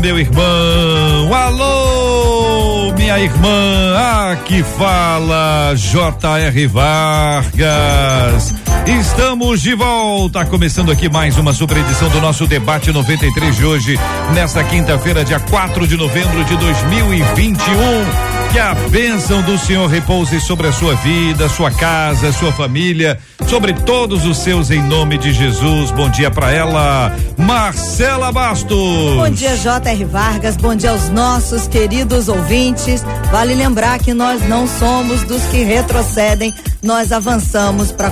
meu irmão. Alô, minha irmã. Aqui fala J.R. Vargas. Estamos de volta, começando aqui mais uma super edição do nosso debate 93 de hoje, nesta quinta-feira, dia 4 de novembro de 2021. Que a bênção do Senhor repouse sobre a sua vida, sua casa, sua família, sobre todos os seus em nome de Jesus. Bom dia para ela, Marcela Bastos. Bom dia, J.R. Vargas. Bom dia aos nossos queridos ouvintes. Vale lembrar que nós não somos dos que retrocedem, nós avançamos para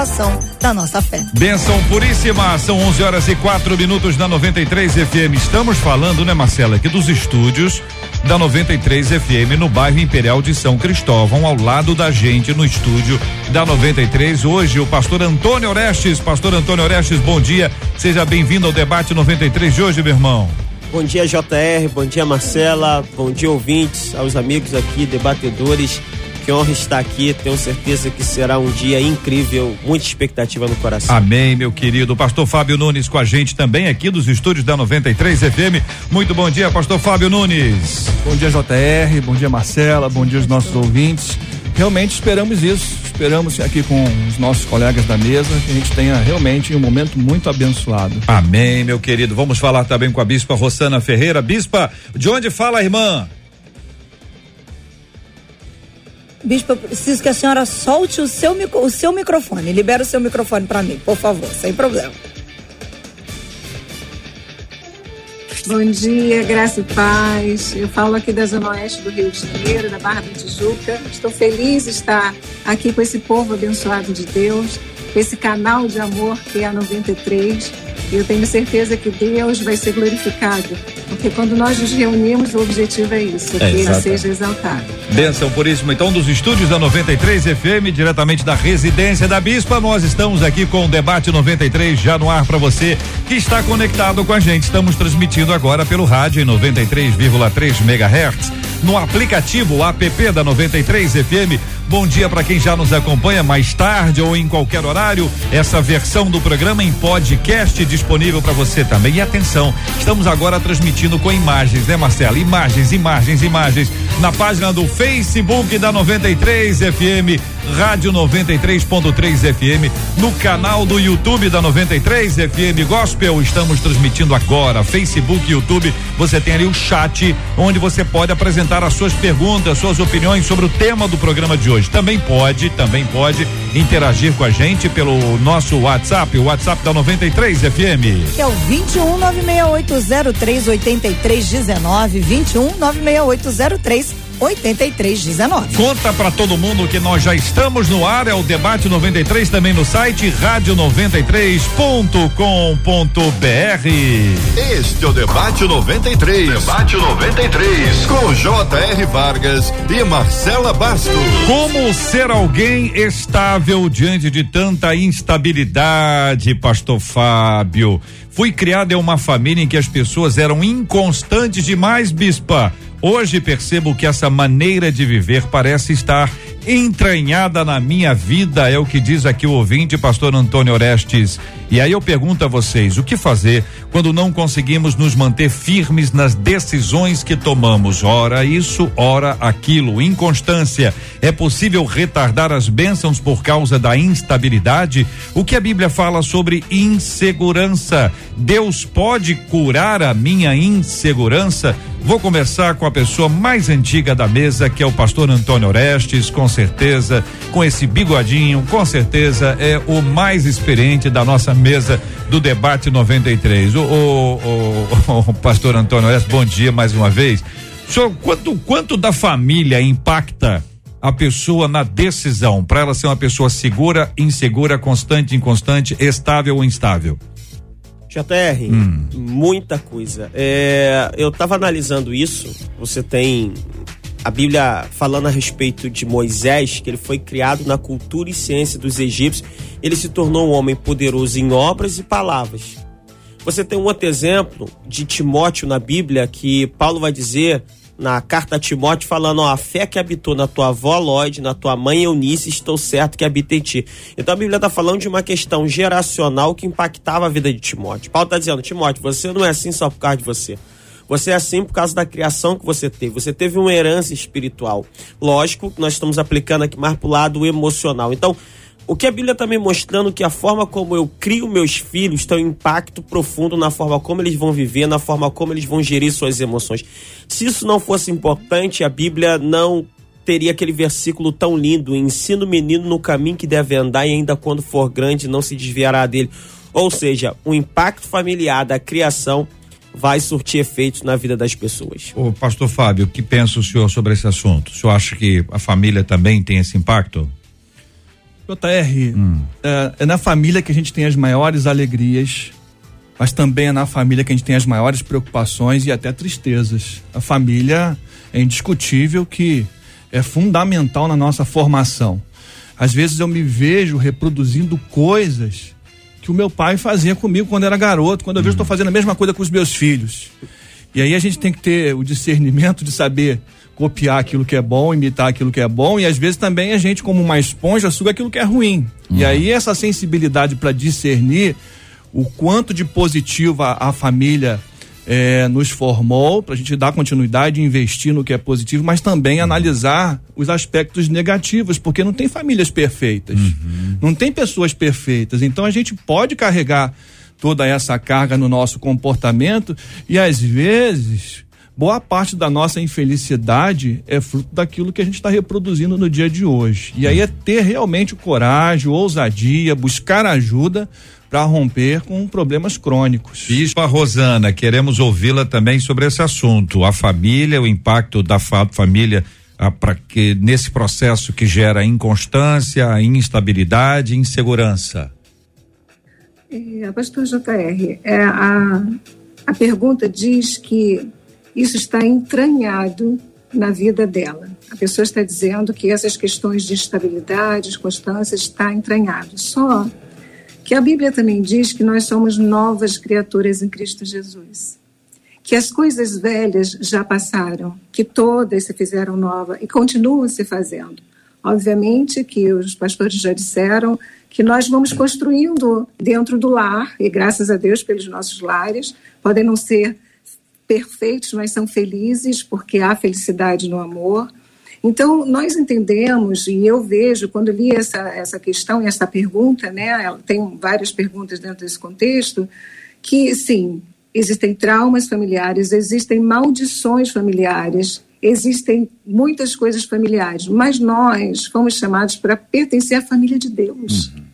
conservação da nossa fé. Bênção puríssima, são 11 horas e quatro minutos na 93 FM. Estamos falando, né, Marcela, aqui dos estúdios da 93 FM no bairro Imperial de São Cristóvão, ao lado da gente no estúdio da 93. Hoje o pastor Antônio Orestes. Pastor Antônio Orestes, bom dia. Seja bem-vindo ao debate 93 de hoje, meu irmão. Bom dia, JR. Bom dia, Marcela. Bom dia, ouvintes, aos amigos aqui, debatedores. Que honra estar aqui. Tenho certeza que será um dia incrível. Muita expectativa no coração. Amém, meu querido. Pastor Fábio Nunes com a gente também aqui dos estúdios da 93 FM. Muito bom dia, Pastor Fábio Nunes. Bom dia, JR. Bom dia, Marcela. Bom dia, os nossos ouvintes. Realmente esperamos isso. Esperamos aqui com os nossos colegas da mesa que a gente tenha realmente um momento muito abençoado. Amém, meu querido. Vamos falar também com a Bispa Rossana Ferreira. Bispa, de onde fala a irmã? Bispo, eu preciso que a senhora solte o seu, o seu microfone. Libera o seu microfone para mim, por favor, sem problema. Bom dia, graça e paz. Eu falo aqui da Zona Oeste do Rio de Janeiro, da Barra da Tijuca. Estou feliz de estar aqui com esse povo abençoado de Deus, com esse canal de amor que é a 93. E eu tenho certeza que Deus vai ser glorificado, porque quando nós nos reunimos, o objetivo é isso, que Ele seja exaltado. Benção puríssima. Então, dos estúdios da 93 FM, diretamente da residência da Bispa, nós estamos aqui com o Debate 93 já no ar para você que está conectado com a gente. Estamos transmitindo agora pelo rádio em 93,3 MHz, no aplicativo app da 93 FM. Bom dia para quem já nos acompanha mais tarde ou em qualquer horário. Essa versão do programa em podcast disponível para você também. E atenção, estamos agora transmitindo com imagens, né, Marcela? Imagens, imagens, imagens na página do Facebook da 93 FM, Rádio 93.3 FM, no canal do YouTube da 93 FM Gospel. Estamos transmitindo agora, Facebook, YouTube. Você tem ali o chat onde você pode apresentar as suas perguntas, suas opiniões sobre o tema do programa de hoje. Também pode, também pode interagir com a gente pelo nosso WhatsApp, o WhatsApp da 93 FM. Que é o 21 96803 8319, 21 96803 8319. Conta para todo mundo que nós já estamos no ar, é o Debate 93 também no site rádio93.com.br. Este é o Debate 93. Debate 93 com J.R. Vargas e Marcela Bastos. Como ser alguém estável diante de tanta instabilidade, Pastor Fábio? Fui criado em uma família em que as pessoas eram inconstantes demais, bispa. Hoje percebo que essa maneira de viver parece estar entranhada na minha vida, é o que diz aqui o ouvinte, pastor Antônio Orestes. E aí eu pergunto a vocês, o que fazer quando não conseguimos nos manter firmes nas decisões que tomamos? Ora isso, ora aquilo, inconstância. É possível retardar as bênçãos por causa da instabilidade? O que a Bíblia fala sobre insegurança? Deus pode curar a minha insegurança? Vou conversar com a pessoa mais antiga da mesa, que é o pastor Antônio Orestes, com certeza, com esse bigodinho, com certeza é o mais experiente da nossa mesa do debate 93. O, o, o, o pastor Antônio Orestes, bom dia mais uma vez. Senhor, quanto, quanto da família impacta a pessoa na decisão para ela ser uma pessoa segura, insegura, constante, inconstante, estável ou instável? JR, hum. muita coisa. É, eu estava analisando isso. Você tem a Bíblia falando a respeito de Moisés, que ele foi criado na cultura e ciência dos egípcios. Ele se tornou um homem poderoso em obras e palavras. Você tem um outro exemplo de Timóteo na Bíblia, que Paulo vai dizer na carta a Timóteo falando, ó, a fé que habitou na tua avó Lloyd, na tua mãe Eunice, estou certo que habita em ti. Então a Bíblia está falando de uma questão geracional que impactava a vida de Timóteo. Paulo está dizendo, Timóteo, você não é assim só por causa de você. Você é assim por causa da criação que você teve. Você teve uma herança espiritual. Lógico nós estamos aplicando aqui mais para o lado emocional. Então, o que a Bíblia está me mostrando que a forma como eu crio meus filhos tem um impacto profundo na forma como eles vão viver, na forma como eles vão gerir suas emoções. Se isso não fosse importante, a Bíblia não teria aquele versículo tão lindo: ensina o menino no caminho que deve andar e ainda quando for grande não se desviará dele. Ou seja, o impacto familiar da criação vai surtir efeitos na vida das pessoas. O pastor Fábio, o que pensa o senhor sobre esse assunto? O senhor acha que a família também tem esse impacto? JR, hum. é, é na família que a gente tem as maiores alegrias, mas também é na família que a gente tem as maiores preocupações e até tristezas. A família é indiscutível que é fundamental na nossa formação. Às vezes eu me vejo reproduzindo coisas que o meu pai fazia comigo quando era garoto, quando eu vejo estou fazendo a mesma coisa com os meus filhos. E aí a gente tem que ter o discernimento de saber copiar aquilo que é bom, imitar aquilo que é bom e às vezes também a gente como uma esponja suga aquilo que é ruim. Uhum. E aí essa sensibilidade para discernir o quanto de positivo a, a família é, nos formou, para a gente dar continuidade e investir no que é positivo, mas também uhum. analisar os aspectos negativos, porque não tem famílias perfeitas, uhum. não tem pessoas perfeitas. Então a gente pode carregar toda essa carga no nosso comportamento e às vezes boa parte da nossa infelicidade é fruto daquilo que a gente está reproduzindo no dia de hoje. E aí é ter realmente coragem, ousadia, buscar ajuda para romper com problemas crônicos. Bispa Rosana, queremos ouvi-la também sobre esse assunto. A família, o impacto da família ah, para que nesse processo que gera inconstância, instabilidade, insegurança. É, pastor JR, é, a, a pergunta diz que isso está entranhado na vida dela. A pessoa está dizendo que essas questões de estabilidade, de constância, está entranhado. Só que a Bíblia também diz que nós somos novas criaturas em Cristo Jesus. Que as coisas velhas já passaram, que todas se fizeram novas e continuam se fazendo. Obviamente que os pastores já disseram que nós vamos construindo dentro do lar, e graças a Deus pelos nossos lares, podem não ser perfeitos, mas são felizes porque há felicidade no amor. Então, nós entendemos, e eu vejo, quando li essa, essa questão e essa pergunta, né, tem várias perguntas dentro desse contexto, que, sim, existem traumas familiares, existem maldições familiares, existem muitas coisas familiares, mas nós fomos chamados para pertencer à família de Deus. Uhum.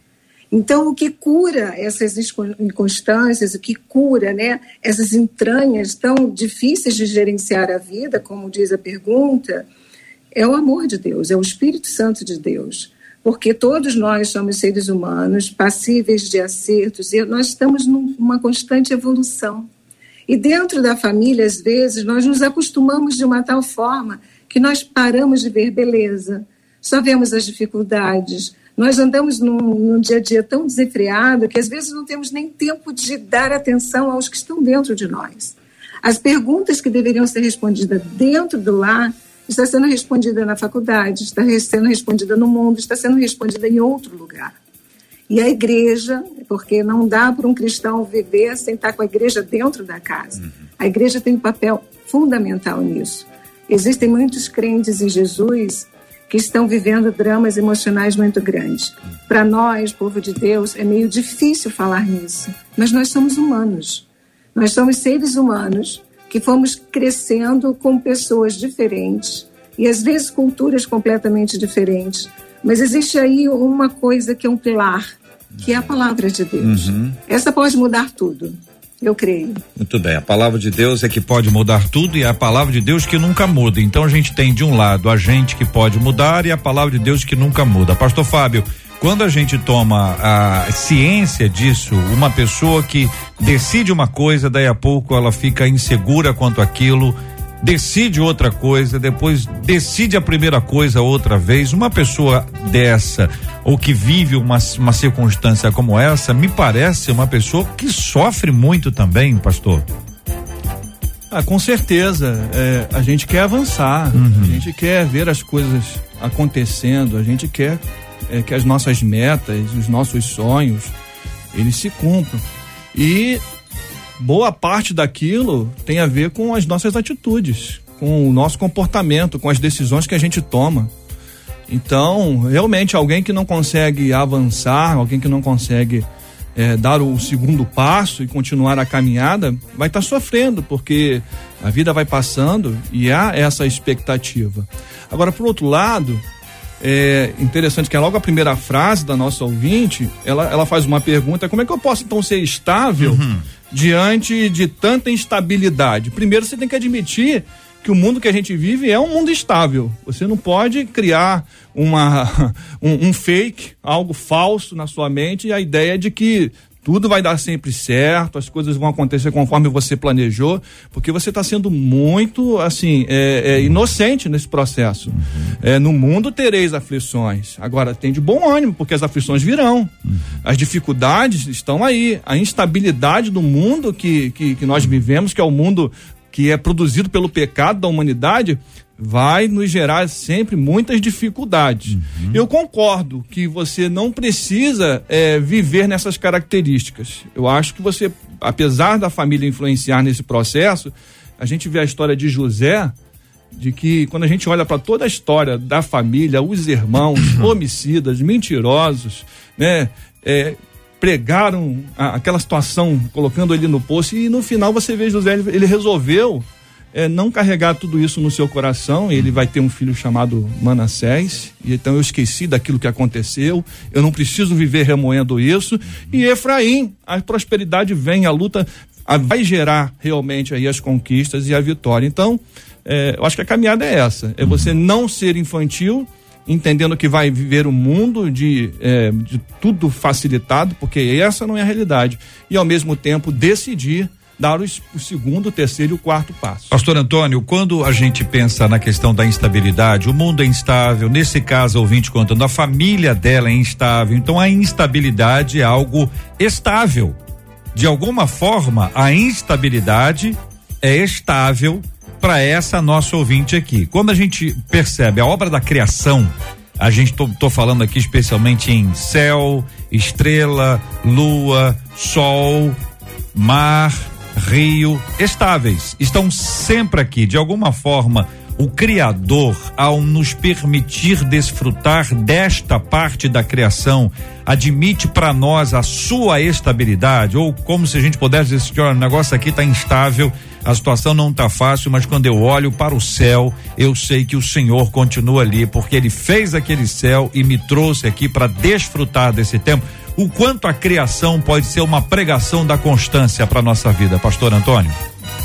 Então, o que cura essas inconstâncias, o que cura né, essas entranhas tão difíceis de gerenciar a vida, como diz a pergunta, é o amor de Deus, é o Espírito Santo de Deus. Porque todos nós somos seres humanos, passíveis de acertos, e nós estamos numa constante evolução. E dentro da família, às vezes, nós nos acostumamos de uma tal forma que nós paramos de ver beleza, só vemos as dificuldades, nós andamos num, num, dia a dia tão desenfreado que às vezes não temos nem tempo de dar atenção aos que estão dentro de nós. As perguntas que deveriam ser respondidas dentro do lar está sendo respondida na faculdade, está sendo respondida no mundo, está sendo respondida em outro lugar. E a igreja, porque não dá para um cristão viver sem estar com a igreja dentro da casa. Uhum. A igreja tem um papel fundamental nisso. Existem muitos crentes em Jesus que estão vivendo dramas emocionais muito grandes. Para nós, povo de Deus, é meio difícil falar nisso, mas nós somos humanos. Nós somos seres humanos que fomos crescendo com pessoas diferentes e às vezes culturas completamente diferentes. Mas existe aí uma coisa que é um pilar, que é a palavra de Deus. Uhum. Essa pode mudar tudo. Eu creio. Muito bem. A palavra de Deus é que pode mudar tudo e é a palavra de Deus que nunca muda. Então a gente tem de um lado a gente que pode mudar e a palavra de Deus que nunca muda. Pastor Fábio, quando a gente toma a ciência disso, uma pessoa que decide uma coisa, daí a pouco ela fica insegura quanto aquilo, decide outra coisa, depois decide a primeira coisa outra vez. Uma pessoa dessa, ou que vive uma, uma circunstância como essa, me parece uma pessoa que sofre muito também, pastor. Ah, com certeza. É, a gente quer avançar, uhum. a gente quer ver as coisas acontecendo, a gente quer é, que as nossas metas, os nossos sonhos, eles se cumpram. E boa parte daquilo tem a ver com as nossas atitudes, com o nosso comportamento, com as decisões que a gente toma. Então, realmente, alguém que não consegue avançar, alguém que não consegue é, dar o segundo passo e continuar a caminhada, vai estar tá sofrendo, porque a vida vai passando e há essa expectativa. Agora, por outro lado, é interessante que é logo a primeira frase da nossa ouvinte, ela, ela faz uma pergunta: como é que eu posso então ser estável uhum. diante de tanta instabilidade? Primeiro, você tem que admitir que o mundo que a gente vive é um mundo estável. Você não pode criar uma, um, um fake, algo falso na sua mente e a ideia de que tudo vai dar sempre certo, as coisas vão acontecer conforme você planejou, porque você está sendo muito, assim, é, é, inocente nesse processo. É, no mundo tereis aflições. Agora, tem de bom ânimo, porque as aflições virão. As dificuldades estão aí. A instabilidade do mundo que, que, que nós vivemos, que é o mundo que é produzido pelo pecado da humanidade, vai nos gerar sempre muitas dificuldades. Uhum. Eu concordo que você não precisa é, viver nessas características. Eu acho que você, apesar da família influenciar nesse processo, a gente vê a história de José, de que quando a gente olha para toda a história da família, os irmãos homicidas, mentirosos, né, é, pregaram a, aquela situação, colocando ele no poço, e no final você vê José, ele resolveu é, não carregar tudo isso no seu coração. Ele vai ter um filho chamado Manassés, e então eu esqueci daquilo que aconteceu, eu não preciso viver remoendo isso. E Efraim, a prosperidade vem, a luta a, vai gerar realmente aí as conquistas e a vitória. Então, é, eu acho que a caminhada é essa: é você não ser infantil entendendo que vai viver um mundo de, é, de tudo facilitado, porque essa não é a realidade, e ao mesmo tempo decidir dar o, o, segundo, o terceiro e o quarto passo. Pastor Antônio, quando a gente pensa na questão da instabilidade, o mundo é instável, nesse caso, ouvinte contando, a família dela é instável, então a instabilidade é algo estável. De alguma forma, a instabilidade é estável para essa nossa ouvinte aqui. Quando a gente percebe a obra da criação, a gente tô, tô falando aqui especialmente em céu, estrela, lua, sol, mar, rio, estáveis, estão sempre aqui, de alguma forma. O Criador, ao nos permitir desfrutar desta parte da criação, admite para nós a sua estabilidade, ou como se a gente pudesse dizer, olha, o negócio aqui está instável, a situação não está fácil, mas quando eu olho para o céu, eu sei que o Senhor continua ali, porque Ele fez aquele céu e me trouxe aqui para desfrutar desse tempo o quanto a criação pode ser uma pregação da constância para nossa vida, Pastor Antônio?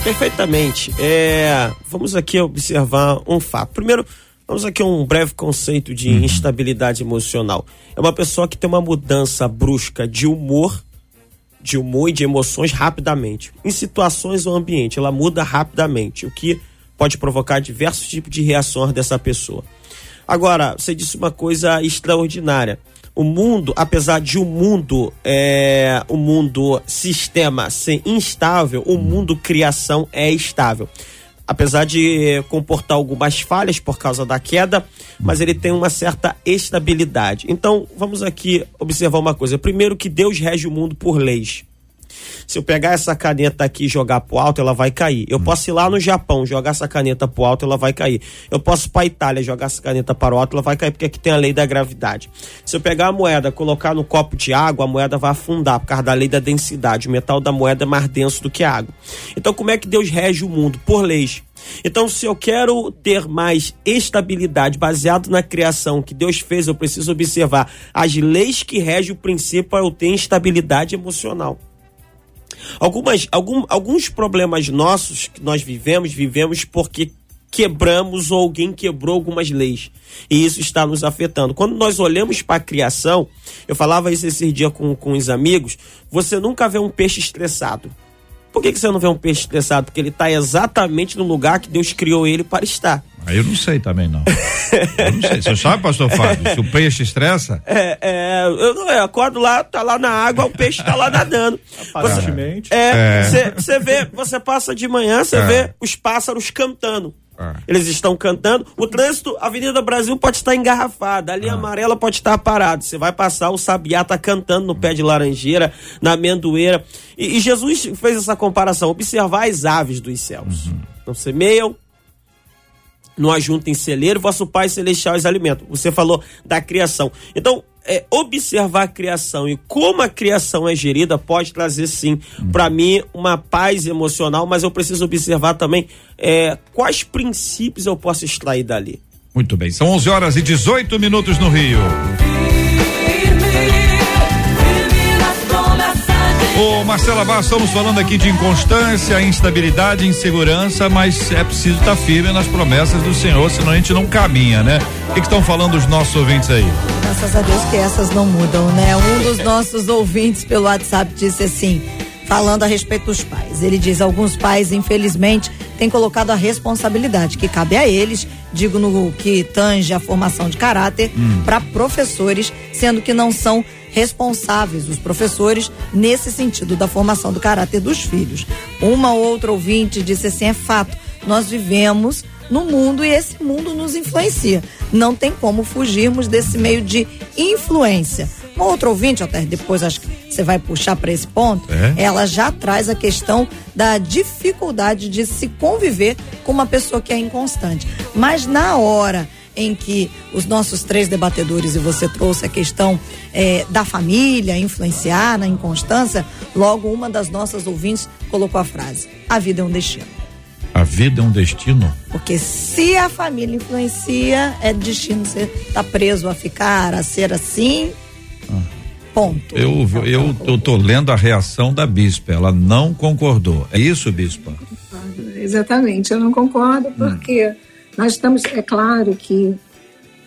Perfeitamente. É, vamos aqui observar um fato. Primeiro, vamos aqui um breve conceito de uhum. instabilidade emocional. É uma pessoa que tem uma mudança brusca de humor, de humor e de emoções rapidamente. Em situações ou ambiente, ela muda rapidamente, o que pode provocar diversos tipos de reações dessa pessoa. Agora, você disse uma coisa extraordinária o mundo, apesar de o mundo, é, o mundo sistema ser instável, o mundo criação é estável. Apesar de comportar algumas falhas por causa da queda, mas ele tem uma certa estabilidade. Então, vamos aqui observar uma coisa. Primeiro que Deus rege o mundo por leis. Se eu pegar essa caneta aqui e jogar pro alto, ela vai cair. Eu hum. posso ir lá no Japão, jogar essa caneta pro alto, ela vai cair. Eu posso ir pra Itália, jogar essa caneta para o alto, ela vai cair, porque aqui tem a lei da gravidade. Se eu pegar a moeda, colocar no copo de água, a moeda vai afundar, por causa da lei da densidade. O metal da moeda é mais denso do que a água. Então, como é que Deus rege o mundo? Por leis. Então, se eu quero ter mais estabilidade baseado na criação que Deus fez, eu preciso observar as leis que regem o princípio para eu ter estabilidade emocional. Algumas, algum, alguns problemas nossos que nós vivemos, vivemos porque quebramos ou alguém quebrou algumas leis. E isso está nos afetando. Quando nós olhamos para a criação, eu falava isso esse dia com, com os amigos, você nunca vê um peixe estressado. Por que, que você não vê um peixe estressado? Porque ele está exatamente no lugar que Deus criou ele para estar. Aí eu não sei também, não. eu não sei. Você sabe, pastor Fábio, se o peixe estressa? É, é eu, eu acordo lá, tá lá na água, o peixe tá lá nadando. Aparentemente. É, você é. vê, você passa de manhã, você é. vê os pássaros cantando. É. Eles estão cantando. O trânsito, a Avenida Brasil pode estar engarrafada, a linha ah. amarela pode estar parada. Você vai passar, o sabiá tá cantando no pé de laranjeira, na amendoeira. E, e Jesus fez essa comparação: observar as aves dos céus. Uhum. Não semeiam, não ajuntem celeiro, vosso Pai Celestial os alimenta. Você falou da criação. Então, é, observar a criação e como a criação é gerida pode trazer sim para mim uma paz emocional, mas eu preciso observar também é, quais princípios eu posso extrair dali. Muito bem, são 11 horas e 18 minutos no Rio. Ô Marcela Barra, estamos falando aqui de inconstância, instabilidade, insegurança, mas é preciso estar tá firme nas promessas do Senhor, senão a gente não caminha, né? O que estão falando os nossos ouvintes aí? Graças a Deus que essas não mudam, né? Um dos nossos ouvintes pelo WhatsApp disse assim, falando a respeito dos pais. Ele diz: alguns pais, infelizmente, têm colocado a responsabilidade que cabe a eles, digo no que tange a formação de caráter, hum. para professores, sendo que não são responsáveis, os professores, nesse sentido da formação do caráter dos filhos. Uma outra ouvinte disse assim: é fato, nós vivemos no mundo e esse mundo nos influencia. Não tem como fugirmos desse meio de influência. Uma outra ouvinte, até depois acho que você vai puxar para esse ponto, é? ela já traz a questão da dificuldade de se conviver com uma pessoa que é inconstante. Mas na hora em que os nossos três debatedores, e você trouxe a questão é, da família, influenciar na inconstância, logo uma das nossas ouvintes colocou a frase: a vida é um destino. A vida é um destino? Porque se a família influencia, é destino você tá preso a ficar, a ser assim. Ponto. Eu, eu, eu, eu tô lendo a reação da bispa, ela não concordou. É isso, bispa? Exatamente, eu não concordo hum. porque hum nós estamos, é claro que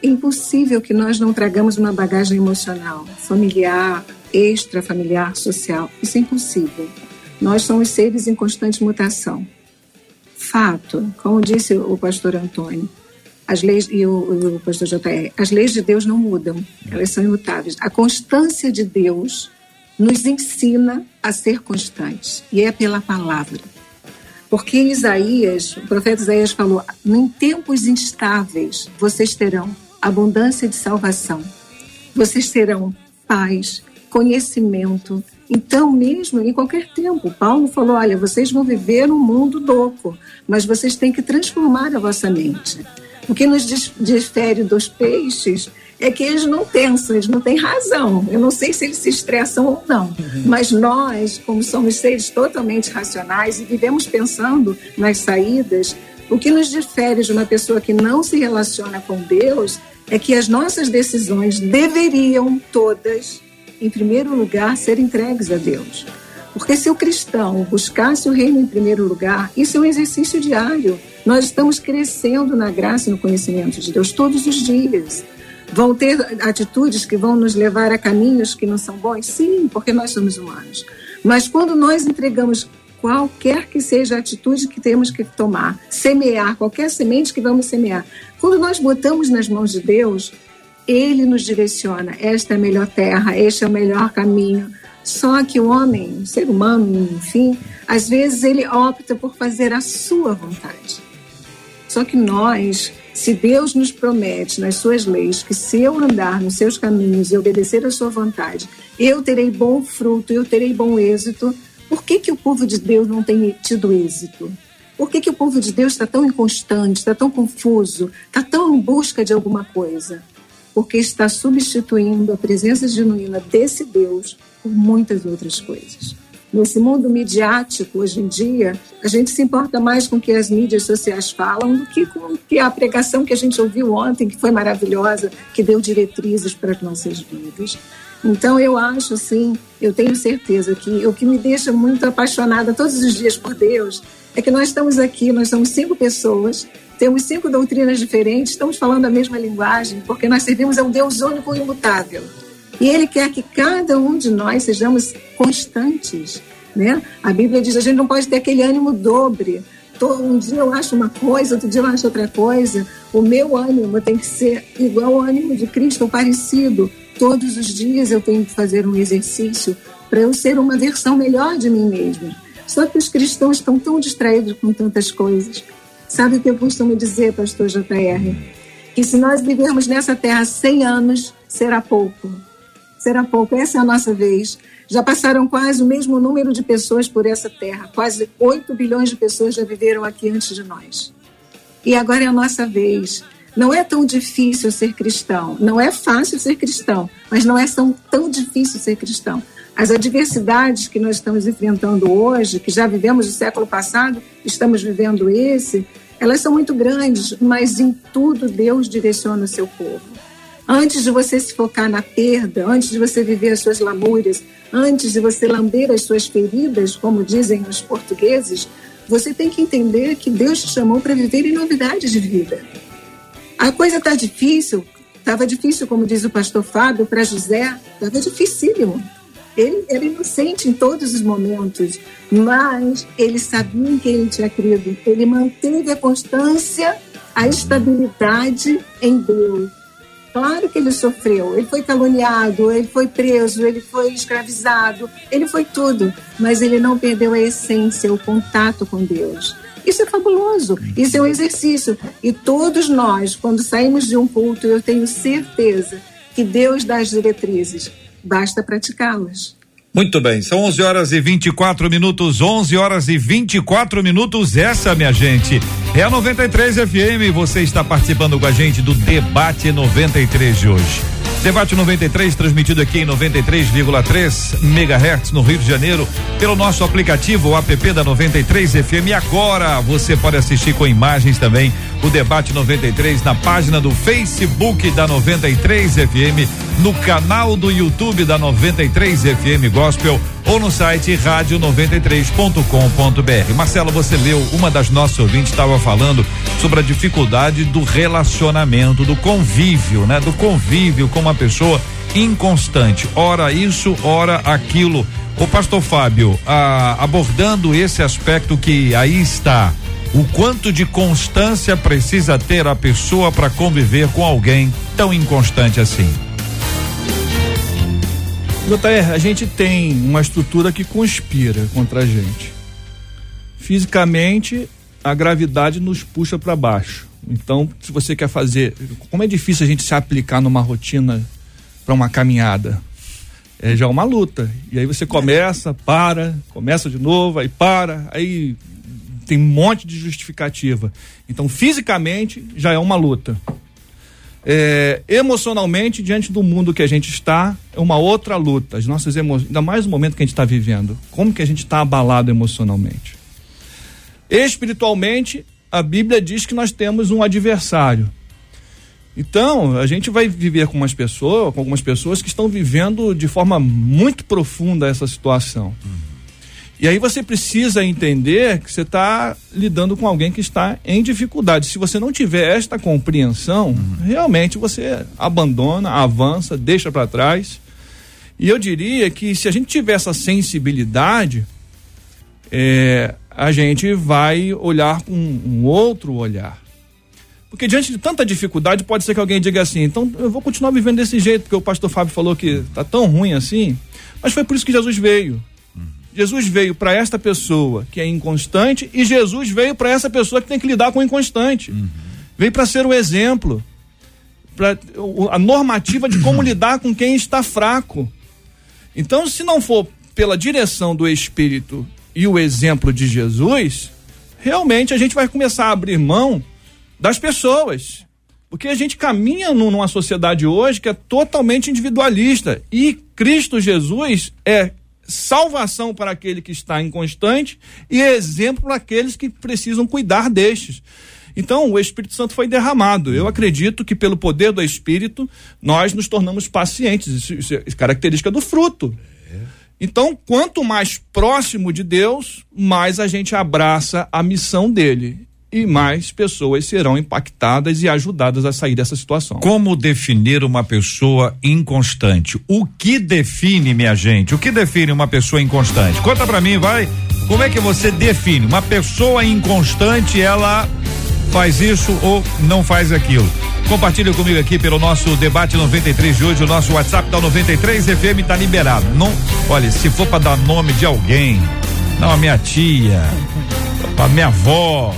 é impossível que nós não tragamos uma bagagem emocional, familiar, extrafamiliar, social. Isso é impossível. Nós somos seres em constante mutação. Fato, como disse o pastor Antônio, as leis e o, o pastor JR, as leis de Deus não mudam, elas são imutáveis. A constância de Deus nos ensina a ser constantes, e é pela palavra. Porque Isaías, o profeta Isaías falou: em tempos instáveis vocês terão abundância de salvação, vocês terão paz, conhecimento. Então, mesmo em qualquer tempo, Paulo falou: olha, vocês vão viver um mundo louco, mas vocês têm que transformar a vossa mente. O que nos difere dos peixes é que eles não pensam, eles não têm razão. Eu não sei se eles se estressam ou não, uhum. mas nós, como somos seres totalmente racionais e vivemos pensando nas saídas, o que nos difere de uma pessoa que não se relaciona com Deus é que as nossas decisões deveriam todas, em primeiro lugar, ser entregues a Deus. Porque se o cristão buscasse o reino em primeiro lugar, isso é um exercício diário. Nós estamos crescendo na graça e no conhecimento de Deus todos os dias. Vão ter atitudes que vão nos levar a caminhos que não são bons? Sim, porque nós somos humanos. Mas quando nós entregamos qualquer que seja a atitude que temos que tomar, semear, qualquer semente que vamos semear, quando nós botamos nas mãos de Deus, Ele nos direciona. Esta é a melhor terra, este é o melhor caminho. Só que o homem, o ser humano, enfim, às vezes ele opta por fazer a sua vontade. Só que nós se Deus nos promete nas suas leis que se eu andar nos seus caminhos e obedecer à sua vontade, eu terei bom fruto, eu terei bom êxito, por que, que o povo de Deus não tem tido êxito? Por que, que o povo de Deus está tão inconstante, está tão confuso, está tão em busca de alguma coisa? Porque está substituindo a presença genuína desse Deus por muitas outras coisas. nesse mundo midiático hoje em dia, a gente se importa mais com o que as mídias sociais falam do que com que a pregação que a gente ouviu ontem, que foi maravilhosa, que deu diretrizes para as nossas vidas. Então eu acho assim, eu tenho certeza que o que me deixa muito apaixonada todos os dias por Deus é que nós estamos aqui, nós somos cinco pessoas, temos cinco doutrinas diferentes, estamos falando a mesma linguagem, porque nós servimos a um Deus único e imutável. E Ele quer que cada um de nós sejamos constantes. Né? A Bíblia diz que a gente não pode ter aquele ânimo dobre. Um dia eu acho uma coisa, outro dia eu acho outra coisa. O meu ânimo tem que ser igual ao ânimo de Cristo, ou parecido. Todos os dias eu tenho que fazer um exercício para eu ser uma versão melhor de mim mesma. Só que os cristãos estão tão distraídos com tantas coisas. Sabe o que eu costumo dizer, pastor JR? Que se nós vivermos nessa terra 100 anos, será pouco. Será pouco. Essa é a nossa vez. Já passaram quase o mesmo número de pessoas por essa terra. Quase 8 bilhões de pessoas já viveram aqui antes de nós. E agora é a nossa vez. Não é tão difícil ser cristão. Não é fácil ser cristão, mas não é tão, tão difícil ser cristão. As adversidades que nós estamos enfrentando hoje, que já vivemos no século passado, estamos vivendo esse, elas são muito grandes, mas em tudo Deus direciona o seu povo. Antes de você se focar na perda, antes de você viver as suas lamúrias, antes de você lamber as suas feridas, como dizem os portugueses, você tem que entender que Deus te chamou para viver em novidades de vida. A coisa está difícil, estava difícil, como diz o pastor Fábio, para José, estava dificílimo. Ele era inocente em todos os momentos, mas ele sabia em quem ele tinha crido. Ele manteve a constância, a estabilidade em Deus. Claro que ele sofreu, ele foi caluniado, ele foi preso, ele foi escravizado, ele foi tudo, mas ele não perdeu a essência, o contato com Deus. Isso é fabuloso, isso é um exercício. E todos nós, quando saímos de um culto, eu tenho certeza que Deus dá as diretrizes basta praticá-las. Muito bem, são 11 horas e 24 minutos, 11 horas e 24 minutos. Essa, minha gente, é a 93 FM. Você está participando com a gente do Debate 93 de hoje. Debate 93, transmitido aqui em 93,3 MHz no Rio de Janeiro, pelo nosso aplicativo o app da 93 FM. E agora você pode assistir com imagens também o Debate 93 na página do Facebook da 93 FM, no canal do YouTube da 93 FM Gospel ou no site rádio93.com.br. Marcelo, você leu, uma das nossas ouvintes estava falando sobre a dificuldade do relacionamento, do convívio, né? Do convívio com uma pessoa inconstante. Ora isso, ora aquilo. O pastor Fábio, ah, abordando esse aspecto que aí está, o quanto de constância precisa ter a pessoa para conviver com alguém tão inconstante assim? JR, a gente tem uma estrutura que conspira contra a gente. Fisicamente, a gravidade nos puxa para baixo. Então, se você quer fazer. Como é difícil a gente se aplicar numa rotina para uma caminhada? É já uma luta. E aí você começa, para, começa de novo, aí para, aí tem um monte de justificativa. Então, fisicamente, já é uma luta é, emocionalmente, diante do mundo que a gente está, é uma outra luta. As nossas emoções, ainda mais no momento que a gente está vivendo. Como que a gente está abalado emocionalmente? Espiritualmente, a Bíblia diz que nós temos um adversário. Então, a gente vai viver com umas pessoas, com algumas pessoas que estão vivendo de forma muito profunda essa situação. Uhum. E aí você precisa entender que você está lidando com alguém que está em dificuldade. Se você não tiver esta compreensão, uhum. realmente você abandona, avança, deixa para trás. E eu diria que se a gente tiver essa sensibilidade, é, a gente vai olhar com um outro olhar. Porque diante de tanta dificuldade, pode ser que alguém diga assim: então eu vou continuar vivendo desse jeito, porque o pastor Fábio falou que está tão ruim assim. Mas foi por isso que Jesus veio. Jesus veio para esta pessoa que é inconstante e Jesus veio para essa pessoa que tem que lidar com o inconstante. Uhum. Veio para ser o exemplo, para a normativa de como lidar com quem está fraco. Então, se não for pela direção do Espírito e o exemplo de Jesus, realmente a gente vai começar a abrir mão das pessoas. Porque a gente caminha numa sociedade hoje que é totalmente individualista. E Cristo Jesus é salvação para aquele que está inconstante e exemplo para aqueles que precisam cuidar destes. Então, o Espírito Santo foi derramado. Eu acredito que, pelo poder do Espírito, nós nos tornamos pacientes. Isso, isso é característica do fruto. Então, quanto mais próximo de Deus, mais a gente abraça a missão dele e mais pessoas serão impactadas e ajudadas a sair dessa situação. Como definir uma pessoa inconstante? O que define, minha gente? O que define uma pessoa inconstante? Conta para mim, vai. Como é que você define uma pessoa inconstante? Ela faz isso ou não faz aquilo? Compartilha comigo aqui pelo nosso debate 93 de hoje, o nosso WhatsApp da 93 FM tá liberado. Não, olha, se for para dar nome de alguém, não a minha tia, a minha avó,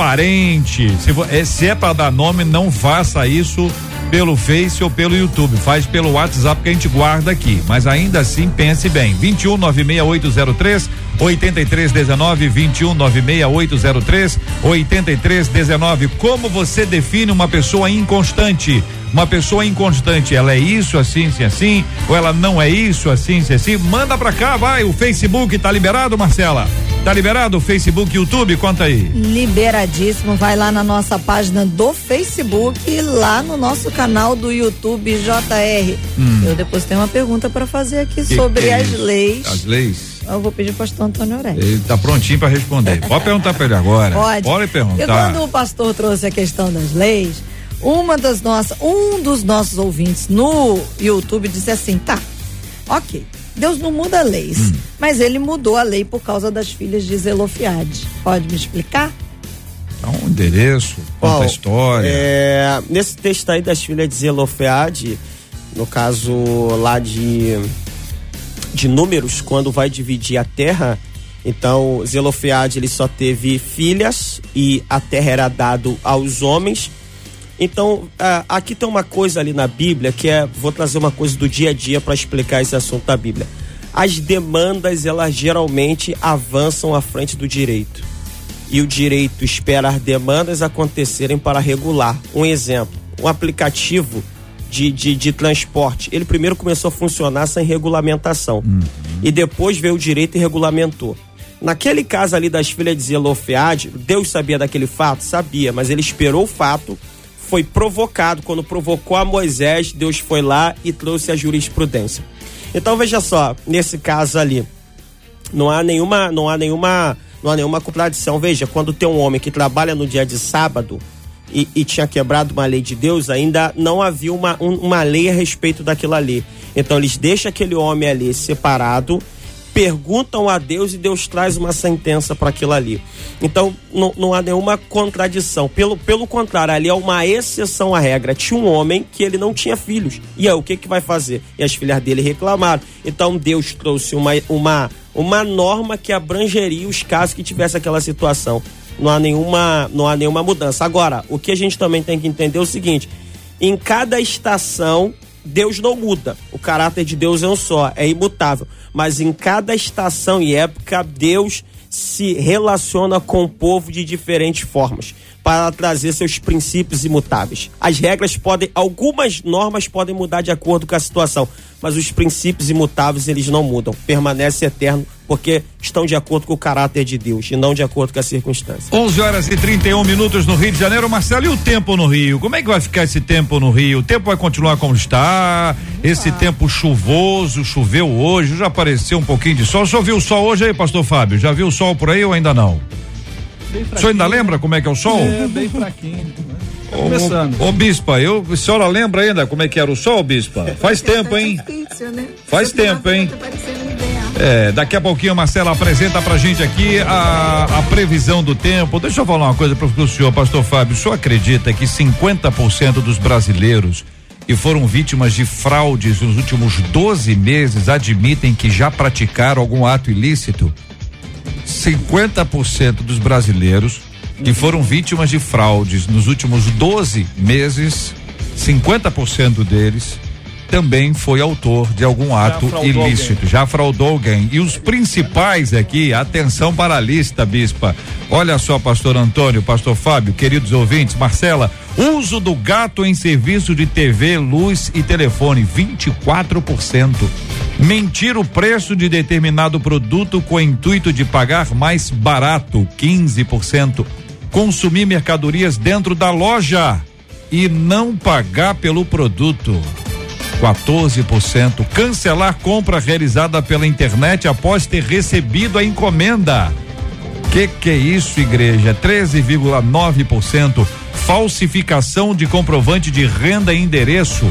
parente. Se, é, se é para dar nome, não faça isso pelo Face ou pelo YouTube. Faz pelo WhatsApp que a gente guarda aqui. Mas ainda assim, pense bem. 21 96803 8319 21 96803 8319. Como você define uma pessoa inconstante? Uma pessoa inconstante, ela é isso assim, assim, assim, ou ela não é isso assim, assim, assim? Manda pra cá, vai. O Facebook tá liberado, Marcela? Tá liberado o Facebook, YouTube? Conta aí. Liberadíssimo. Vai lá na nossa página do Facebook e lá no nosso canal do YouTube JR. Hum. Eu depois tenho uma pergunta para fazer aqui que sobre que é as leis. As leis. Eu vou pedir o pastor Antônio Aurélio. Ele tá prontinho para responder. Pode perguntar para ele agora. Pode. Pode perguntar. E quando o pastor trouxe a questão das leis, uma das nossas, um dos nossos ouvintes no YouTube disse assim: tá, ok. Deus não muda leis, hum. mas ele mudou a lei por causa das filhas de Zelofiade. Pode me explicar? Dá um endereço, conta Bom, a história. É, nesse texto aí das filhas de Zelofeade, no caso lá de, de números, quando vai dividir a terra, então Zelofeade ele só teve filhas e a terra era dado aos homens então, aqui tem uma coisa ali na Bíblia que é, vou trazer uma coisa do dia a dia para explicar esse assunto da Bíblia. As demandas, elas geralmente avançam à frente do direito. E o direito espera as demandas acontecerem para regular. Um exemplo, um aplicativo de, de, de transporte, ele primeiro começou a funcionar sem regulamentação. Uhum. E depois veio o direito e regulamentou. Naquele caso ali das filhas de Zelofeade, Deus sabia daquele fato? Sabia, mas ele esperou o fato foi provocado. Quando provocou a Moisés, Deus foi lá e trouxe a jurisprudência. Então veja só, nesse caso ali, não há nenhuma, não há nenhuma, não há nenhuma contradição. Veja, quando tem um homem que trabalha no dia de sábado e, e tinha quebrado uma lei de Deus, ainda não havia uma, um, uma lei a respeito daquilo ali. Então eles deixam aquele homem ali separado perguntam a Deus e Deus traz uma sentença para aquilo ali. Então não, não há nenhuma contradição. Pelo, pelo contrário, ali é uma exceção à regra. Tinha um homem que ele não tinha filhos. E aí, o que, que vai fazer? E as filhas dele reclamaram. Então Deus trouxe uma, uma, uma norma que abrangeria os casos que tivesse aquela situação. Não há nenhuma, não há nenhuma mudança. Agora, o que a gente também tem que entender é o seguinte: em cada estação Deus não muda. O caráter de Deus é um só, é imutável. Mas em cada estação e época, Deus se relaciona com o povo de diferentes formas para trazer seus princípios imutáveis. As regras podem, algumas normas podem mudar de acordo com a situação, mas os princípios imutáveis eles não mudam, permanecem eterno porque estão de acordo com o caráter de Deus e não de acordo com as circunstâncias. 11 horas e 31 minutos no Rio de Janeiro. Marcelo, e o tempo no Rio? Como é que vai ficar esse tempo no Rio? O tempo vai continuar como está? Esse ah. tempo chuvoso, choveu hoje, já apareceu um pouquinho de sol. Só viu o sol hoje aí, pastor Fábio? Já viu o sol por aí ou ainda não? O senhor ainda lembra como é que é o sol? É, bem fraquinho. Tá começando. Ô, ô, Bispa, eu, a senhora lembra ainda como é que era o sol, Bispa? Faz tempo, hein? Difícil, né? Faz tempo, hein? É, daqui a pouquinho a Marcela apresenta pra gente aqui a, a previsão do tempo. Deixa eu falar uma coisa pro, pro senhor, pastor Fábio. O senhor acredita que 50% dos brasileiros que foram vítimas de fraudes nos últimos 12 meses admitem que já praticaram algum ato ilícito? 50% dos brasileiros que foram vítimas de fraudes nos últimos 12 meses, 50% deles também foi autor de algum ato já ilícito, alguém. já fraudou alguém. E os principais aqui, atenção para a lista, bispa. Olha só, pastor Antônio, pastor Fábio, queridos ouvintes, Marcela, uso do gato em serviço de TV, luz e telefone, 24%. Mentir o preço de determinado produto com o intuito de pagar mais barato, 15%. Consumir mercadorias dentro da loja e não pagar pelo produto. 14%. Cancelar compra realizada pela internet após ter recebido a encomenda. Que que é isso, igreja? 13,9%. Falsificação de comprovante de renda e endereço.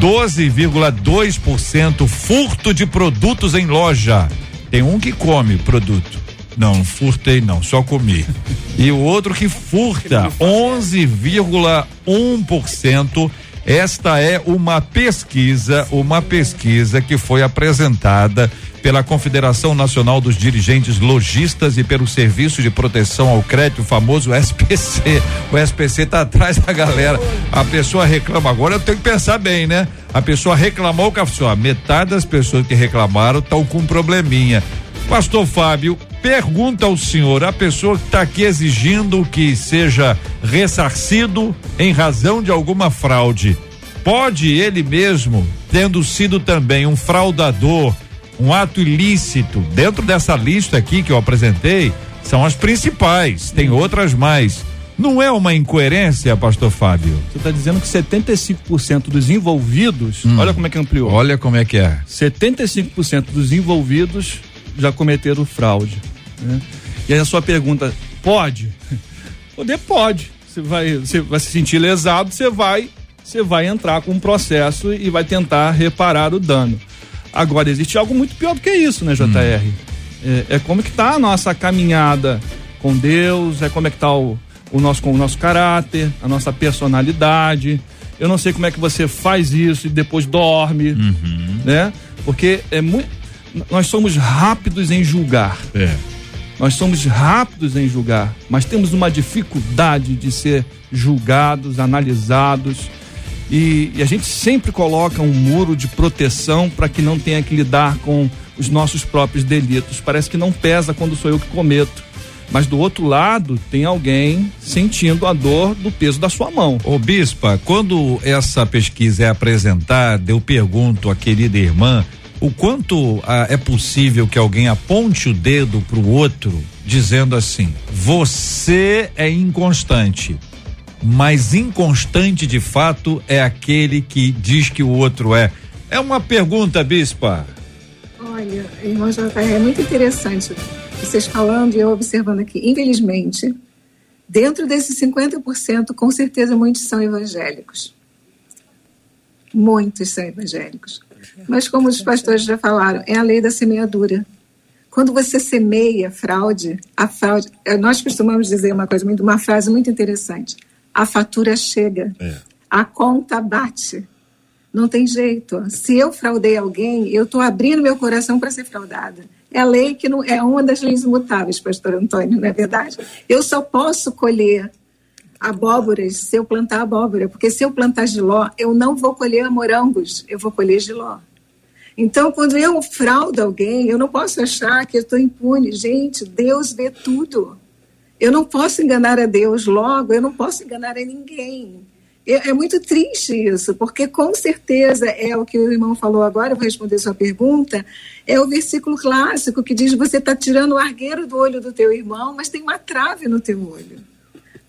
12,2%. Furto de produtos em loja. Tem um que come produto. Não, furtei não, só comi. E o outro que furta, 11,1%. Esta é uma pesquisa, uma pesquisa que foi apresentada pela Confederação Nacional dos Dirigentes Logistas e pelo Serviço de Proteção ao Crédito, o famoso SPC. O SPC tá atrás da galera. A pessoa reclama, agora eu tenho que pensar bem, né? A pessoa reclamou a metade das pessoas que reclamaram estão com um probleminha. Pastor Fábio, pergunta ao senhor, a pessoa que está aqui exigindo que seja ressarcido em razão de alguma fraude, pode ele mesmo, tendo sido também um fraudador, um ato ilícito, dentro dessa lista aqui que eu apresentei, são as principais, tem outras mais. Não é uma incoerência, pastor Fábio? Você está dizendo que 75% dos envolvidos, hum. olha como é que ampliou. Olha como é que é. 75% dos envolvidos já cometeram fraude. Né? E aí a sua pergunta, pode? Poder pode. Você vai, você vai se sentir lesado, você vai, você vai entrar com um processo e vai tentar reparar o dano. Agora, existe algo muito pior do que isso, né, JR? Hum. É, é, como que tá a nossa caminhada com Deus, é como é que tá o, o, nosso, com o nosso caráter, a nossa personalidade. Eu não sei como é que você faz isso e depois dorme, uhum. né? Porque é muito nós somos rápidos em julgar. É. Nós somos rápidos em julgar, mas temos uma dificuldade de ser julgados, analisados. E, e a gente sempre coloca um muro de proteção para que não tenha que lidar com os nossos próprios delitos. Parece que não pesa quando sou eu que cometo. Mas do outro lado, tem alguém sentindo a dor do peso da sua mão. Ô Bispa, quando essa pesquisa é apresentada, eu pergunto à querida irmã o quanto ah, é possível que alguém aponte o dedo para o outro dizendo assim: você é inconstante. Mas inconstante de fato é aquele que diz que o outro é. É uma pergunta, Bispa. Olha, irmão JR, é muito interessante vocês falando e eu observando aqui. Infelizmente, dentro desses 50%, com certeza muitos são evangélicos. Muitos são evangélicos. Mas como os pastores já falaram, é a lei da semeadura. Quando você semeia fraude, a fraude, eh, nós costumamos dizer uma coisa muito, uma frase muito interessante. A fatura chega, é. a conta bate. Não tem jeito. Se eu fraudei alguém, eu estou abrindo meu coração para ser fraudada. É a lei que não é uma das leis imutáveis, Pastor Antônio, não é verdade? Eu só posso colher abóboras se eu plantar abóbora, porque se eu plantar giló, eu não vou colher morangos, eu vou colher giló. Então, quando eu fraudo alguém, eu não posso achar que eu estou impune. Gente, Deus vê tudo. Eu não posso enganar a Deus, logo, eu não posso enganar a ninguém. É, é muito triste isso, porque com certeza é o que o irmão falou agora, eu vou responder sua pergunta, é o versículo clássico que diz: você está tirando o argueiro do olho do teu irmão, mas tem uma trave no teu olho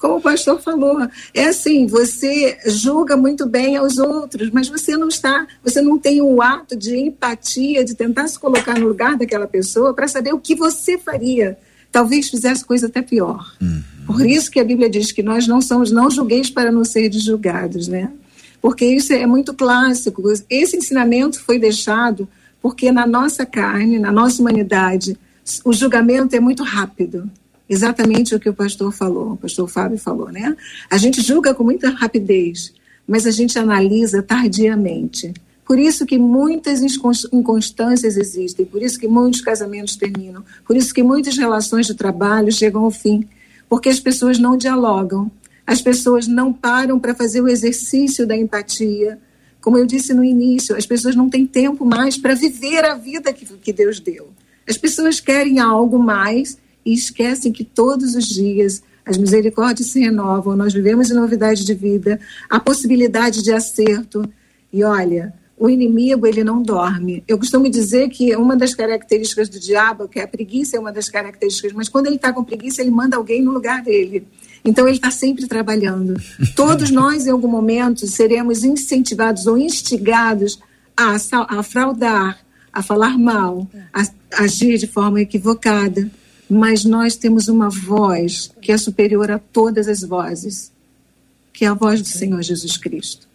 como o pastor falou, é assim, você julga muito bem aos outros, mas você não está, você não tem o um ato de empatia, de tentar se colocar no lugar daquela pessoa para saber o que você faria. Talvez fizesse coisa até pior. Uhum. Por isso que a Bíblia diz que nós não somos, não julgueis para não ser julgados, né? Porque isso é muito clássico. Esse ensinamento foi deixado porque na nossa carne, na nossa humanidade, o julgamento é muito rápido exatamente o que o pastor falou, o pastor Fábio falou, né? A gente julga com muita rapidez, mas a gente analisa tardiamente. Por isso que muitas inconstâncias existem, por isso que muitos casamentos terminam, por isso que muitas relações de trabalho chegam ao fim, porque as pessoas não dialogam, as pessoas não param para fazer o exercício da empatia. Como eu disse no início, as pessoas não têm tempo mais para viver a vida que, que Deus deu. As pessoas querem algo mais e esquecem que todos os dias as misericórdias se renovam, nós vivemos em novidade de vida, a possibilidade de acerto. E olha, o inimigo ele não dorme. Eu costumo dizer que uma das características do diabo, que é a preguiça, é uma das características, mas quando ele está com preguiça, ele manda alguém no lugar dele. Então ele está sempre trabalhando. Todos nós, em algum momento, seremos incentivados ou instigados a, a fraudar, a falar mal, a agir de forma equivocada. Mas nós temos uma voz que é superior a todas as vozes, que é a voz do Senhor Jesus Cristo.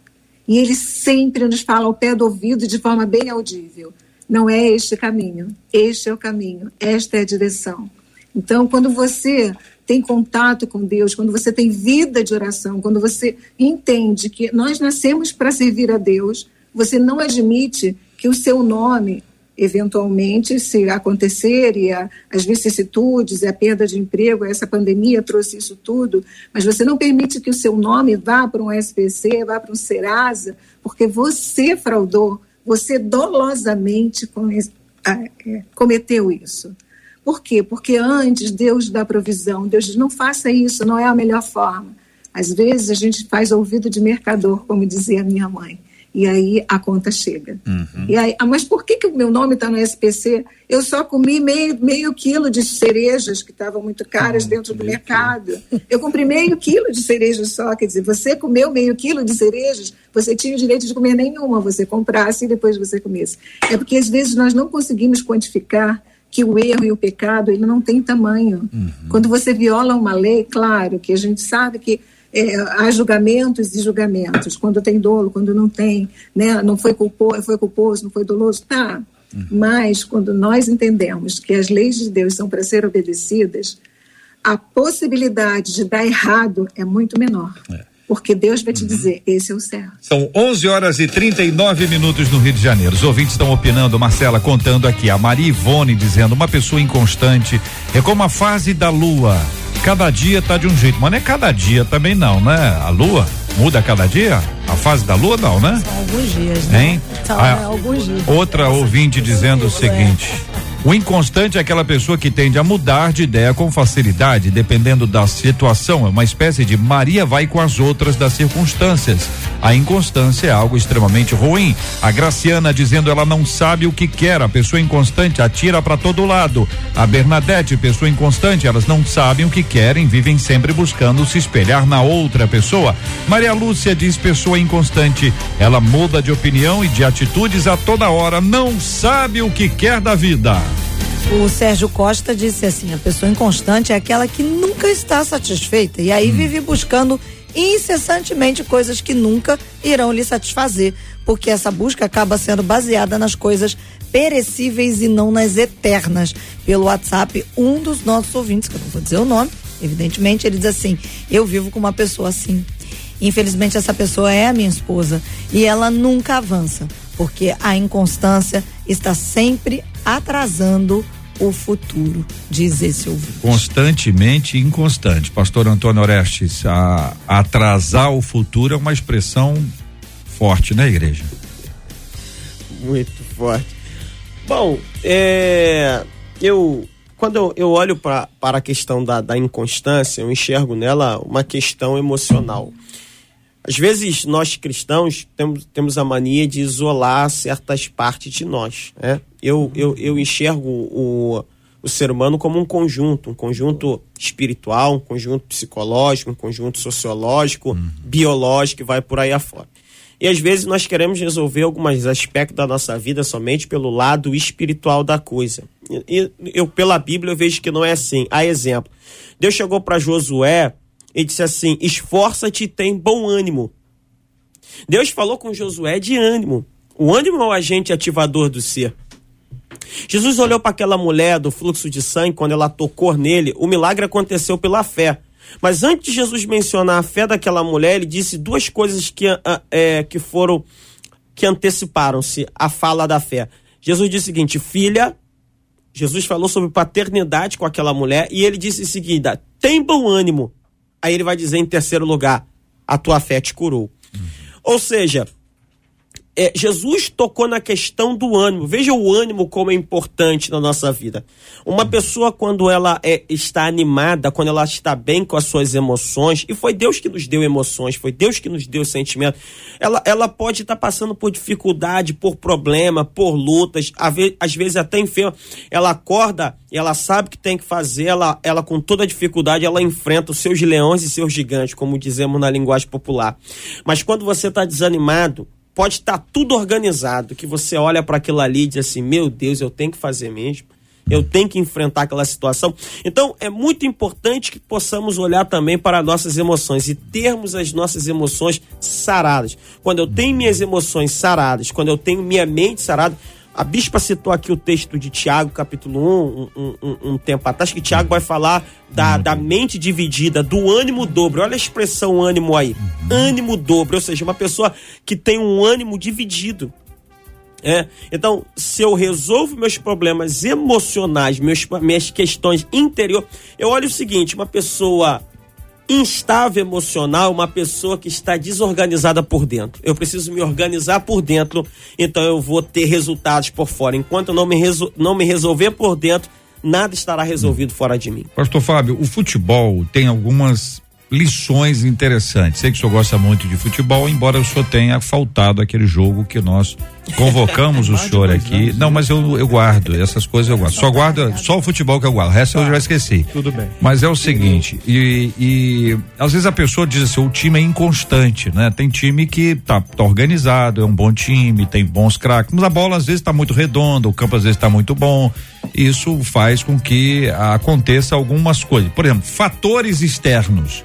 E ele sempre nos fala ao pé do ouvido de forma bem audível. Não é este caminho, este é o caminho, esta é a direção. Então, quando você tem contato com Deus, quando você tem vida de oração, quando você entende que nós nascemos para servir a Deus, você não admite que o seu nome eventualmente, se acontecer, e a, as vicissitudes, a perda de emprego, essa pandemia trouxe isso tudo, mas você não permite que o seu nome vá para um SPC, vá para um Serasa, porque você fraudou, você dolosamente é, cometeu isso. Por quê? Porque antes Deus dá provisão, Deus diz, não faça isso, não é a melhor forma. Às vezes a gente faz ouvido de mercador, como dizia minha mãe. E aí a conta chega. Uhum. E aí, ah, mas por que, que o meu nome está no SPC? Eu só comi meio, meio quilo de cerejas que estavam muito caras uhum. dentro do mercado. Eu comprei meio quilo de cerejas só. Quer dizer, você comeu meio quilo de cerejas, você tinha o direito de comer nenhuma, você comprasse e depois você comesse. É porque às vezes nós não conseguimos quantificar que o erro e o pecado ele não tem tamanho. Uhum. Quando você viola uma lei, claro que a gente sabe que é, há julgamentos e julgamentos, quando tem dolo, quando não tem, né? não foi culposo, foi culposo, não foi doloso, tá. Uhum. Mas quando nós entendemos que as leis de Deus são para ser obedecidas, a possibilidade de dar errado é muito menor. É. Porque Deus vai te uhum. dizer, esse é o certo. São 11 horas e 39 minutos no Rio de Janeiro. Os ouvintes estão opinando, Marcela contando aqui, a Maria Ivone dizendo, uma pessoa inconstante é como a fase da lua cada dia tá de um jeito, mas não é cada dia também não, né? A lua muda cada dia? A fase da lua não, né? São alguns dias, né? Hein? São ah, alguns dias. Outra ouvinte dizendo o seguinte: o inconstante é aquela pessoa que tende a mudar de ideia com facilidade, dependendo da situação. É uma espécie de Maria vai com as outras das circunstâncias. A inconstância é algo extremamente ruim. A Graciana dizendo ela não sabe o que quer. A pessoa inconstante atira para todo lado. A Bernadette, pessoa inconstante, elas não sabem o que querem, vivem sempre buscando se espelhar na outra pessoa. Maria Lúcia diz pessoa inconstante. Ela muda de opinião e de atitudes a toda hora, não sabe o que quer da vida. O Sérgio Costa disse assim: a pessoa inconstante é aquela que nunca está satisfeita e aí hum. vive buscando incessantemente coisas que nunca irão lhe satisfazer, porque essa busca acaba sendo baseada nas coisas perecíveis e não nas eternas. Pelo WhatsApp, um dos nossos ouvintes, que eu não vou dizer o nome, evidentemente, ele diz assim: Eu vivo com uma pessoa assim. Infelizmente, essa pessoa é a minha esposa e ela nunca avança, porque a inconstância está sempre atrasando o futuro, diz esse ouvinte. Constantemente inconstante. Pastor Antônio Orestes, a, atrasar o futuro é uma expressão forte, né, igreja? Muito forte. Bom, é, eu quando eu, eu olho pra, para a questão da, da inconstância, eu enxergo nela uma questão emocional. Às vezes nós cristãos temos, temos a mania de isolar certas partes de nós. Né? Eu, eu, eu enxergo o, o ser humano como um conjunto, um conjunto espiritual, um conjunto psicológico, um conjunto sociológico, uhum. biológico e vai por aí afora. E às vezes nós queremos resolver alguns aspectos da nossa vida somente pelo lado espiritual da coisa. E eu, pela Bíblia, eu vejo que não é assim. A exemplo, Deus chegou para Josué ele disse assim: esforça-te e tem bom ânimo. Deus falou com Josué de ânimo. O ânimo é o agente ativador do ser. Jesus olhou para aquela mulher do fluxo de sangue, quando ela tocou nele, o milagre aconteceu pela fé. Mas antes de Jesus mencionar a fé daquela mulher, ele disse duas coisas que, é, que foram, que anteciparam-se a fala da fé. Jesus disse o seguinte: Filha, Jesus falou sobre paternidade com aquela mulher e ele disse o seguinte: tem bom ânimo, Aí ele vai dizer em terceiro lugar: a tua fé te curou. Uhum. Ou seja, é, Jesus tocou na questão do ânimo. Veja o ânimo como é importante na nossa vida. Uma pessoa, quando ela é, está animada, quando ela está bem com as suas emoções, e foi Deus que nos deu emoções, foi Deus que nos deu sentimento, ela, ela pode estar passando por dificuldade, por problema, por lutas, às vezes até enferma. Ela acorda e ela sabe o que tem que fazer, ela, ela com toda dificuldade, ela enfrenta os seus leões e seus gigantes, como dizemos na linguagem popular. Mas quando você está desanimado, pode estar tá tudo organizado, que você olha para aquilo ali e diz assim: meu Deus, eu tenho que fazer mesmo. Eu tenho que enfrentar aquela situação. Então, é muito importante que possamos olhar também para nossas emoções e termos as nossas emoções saradas. Quando eu tenho minhas emoções saradas, quando eu tenho minha mente sarada, a bispa citou aqui o texto de Tiago, capítulo 1, um, um, um tempo atrás, que Tiago vai falar da, da mente dividida, do ânimo dobro. Olha a expressão ânimo aí. Ânimo dobro, ou seja, uma pessoa que tem um ânimo dividido. É, então, se eu resolvo meus problemas emocionais, meus, minhas questões interior, eu olho o seguinte: uma pessoa instável emocional, uma pessoa que está desorganizada por dentro. Eu preciso me organizar por dentro, então eu vou ter resultados por fora. Enquanto eu não me, não me resolver por dentro, nada estará resolvido fora de mim. Pastor Fábio, o futebol tem algumas lições interessantes. Sei que o senhor gosta muito de futebol, embora o senhor tenha faltado aquele jogo que nós convocamos o senhor aqui. Não, mas eu, eu guardo, essas coisas eu guardo. Só guardo, só o futebol que eu guardo, o resto eu já esqueci. Tudo bem. Mas é o seguinte, e, e às vezes a pessoa diz assim, o time é inconstante, né? Tem time que tá, tá organizado, é um bom time, tem bons craques, mas a bola às vezes tá muito redonda, o campo às vezes tá muito bom. Isso faz com que aconteça algumas coisas. Por exemplo, fatores externos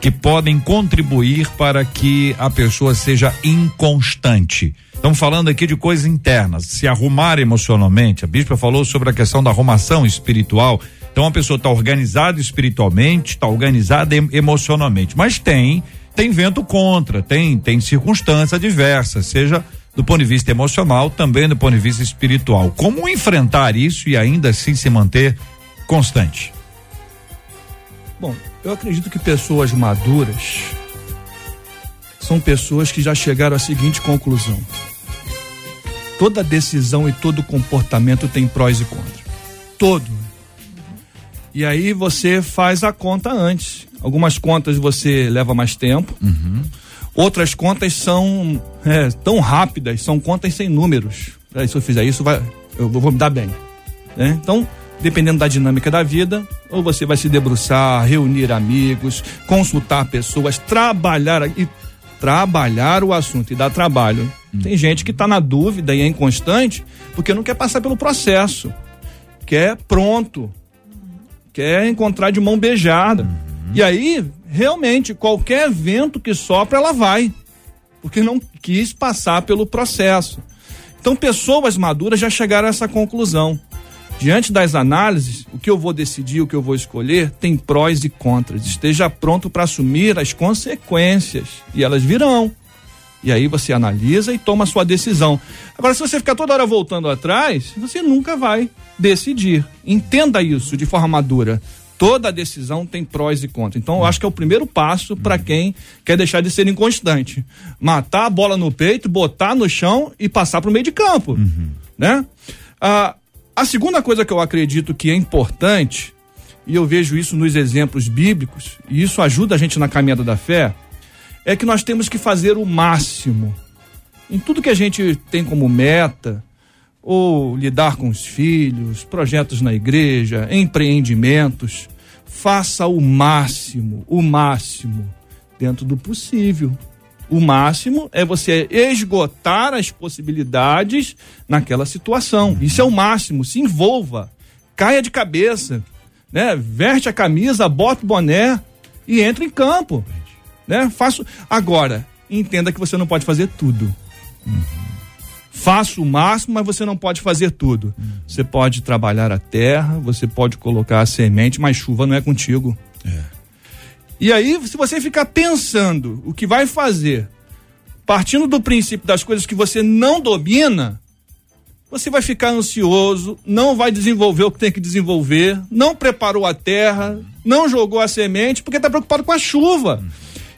que podem contribuir para que a pessoa seja inconstante. Estamos falando aqui de coisas internas, se arrumar emocionalmente. A bispa falou sobre a questão da arrumação espiritual. Então a pessoa está organizada espiritualmente, está organizada emocionalmente, mas tem tem vento contra, tem tem circunstâncias diversas, seja do ponto de vista emocional, também do ponto de vista espiritual. Como enfrentar isso e ainda assim se manter constante? Bom, eu acredito que pessoas maduras são pessoas que já chegaram à seguinte conclusão: toda decisão e todo comportamento tem prós e contras. Todo. E aí você faz a conta antes. Algumas contas você leva mais tempo. Uhum. Outras contas são é, tão rápidas, são contas sem números. se eu fizer isso, vai, eu vou me dar bem. Né? Então, dependendo da dinâmica da vida, ou você vai se debruçar, reunir amigos, consultar pessoas, trabalhar e trabalhar o assunto e dar trabalho. Tem gente que está na dúvida e é inconstante porque não quer passar pelo processo, quer pronto, quer encontrar de mão beijada. Uhum. E aí, realmente, qualquer vento que sopra, ela vai, porque não quis passar pelo processo. Então, pessoas maduras já chegaram a essa conclusão. Diante das análises, o que eu vou decidir, o que eu vou escolher, tem prós e contras. Esteja pronto para assumir as consequências e elas virão. E aí você analisa e toma a sua decisão. Agora, se você ficar toda hora voltando atrás, você nunca vai decidir. Entenda isso de forma madura. Toda decisão tem prós e contras. Então, eu acho que é o primeiro passo para quem quer deixar de ser inconstante. Matar a bola no peito, botar no chão e passar para o meio de campo. Uhum. Né? Ah, a segunda coisa que eu acredito que é importante, e eu vejo isso nos exemplos bíblicos, e isso ajuda a gente na caminhada da fé, é que nós temos que fazer o máximo em tudo que a gente tem como meta, ou lidar com os filhos, projetos na igreja, empreendimentos, faça o máximo, o máximo, dentro do possível. O máximo é você esgotar as possibilidades naquela situação. Isso é o máximo. Se envolva, caia de cabeça, né? Veste a camisa, bota o boné e entre em campo, né? Faço agora. Entenda que você não pode fazer tudo. Uhum. Faça o máximo, mas você não pode fazer tudo. Uhum. Você pode trabalhar a terra, você pode colocar a semente, mas chuva não é contigo. É. E aí, se você ficar pensando o que vai fazer, partindo do princípio das coisas que você não domina, você vai ficar ansioso, não vai desenvolver o que tem que desenvolver, não preparou a terra, não jogou a semente, porque está preocupado com a chuva.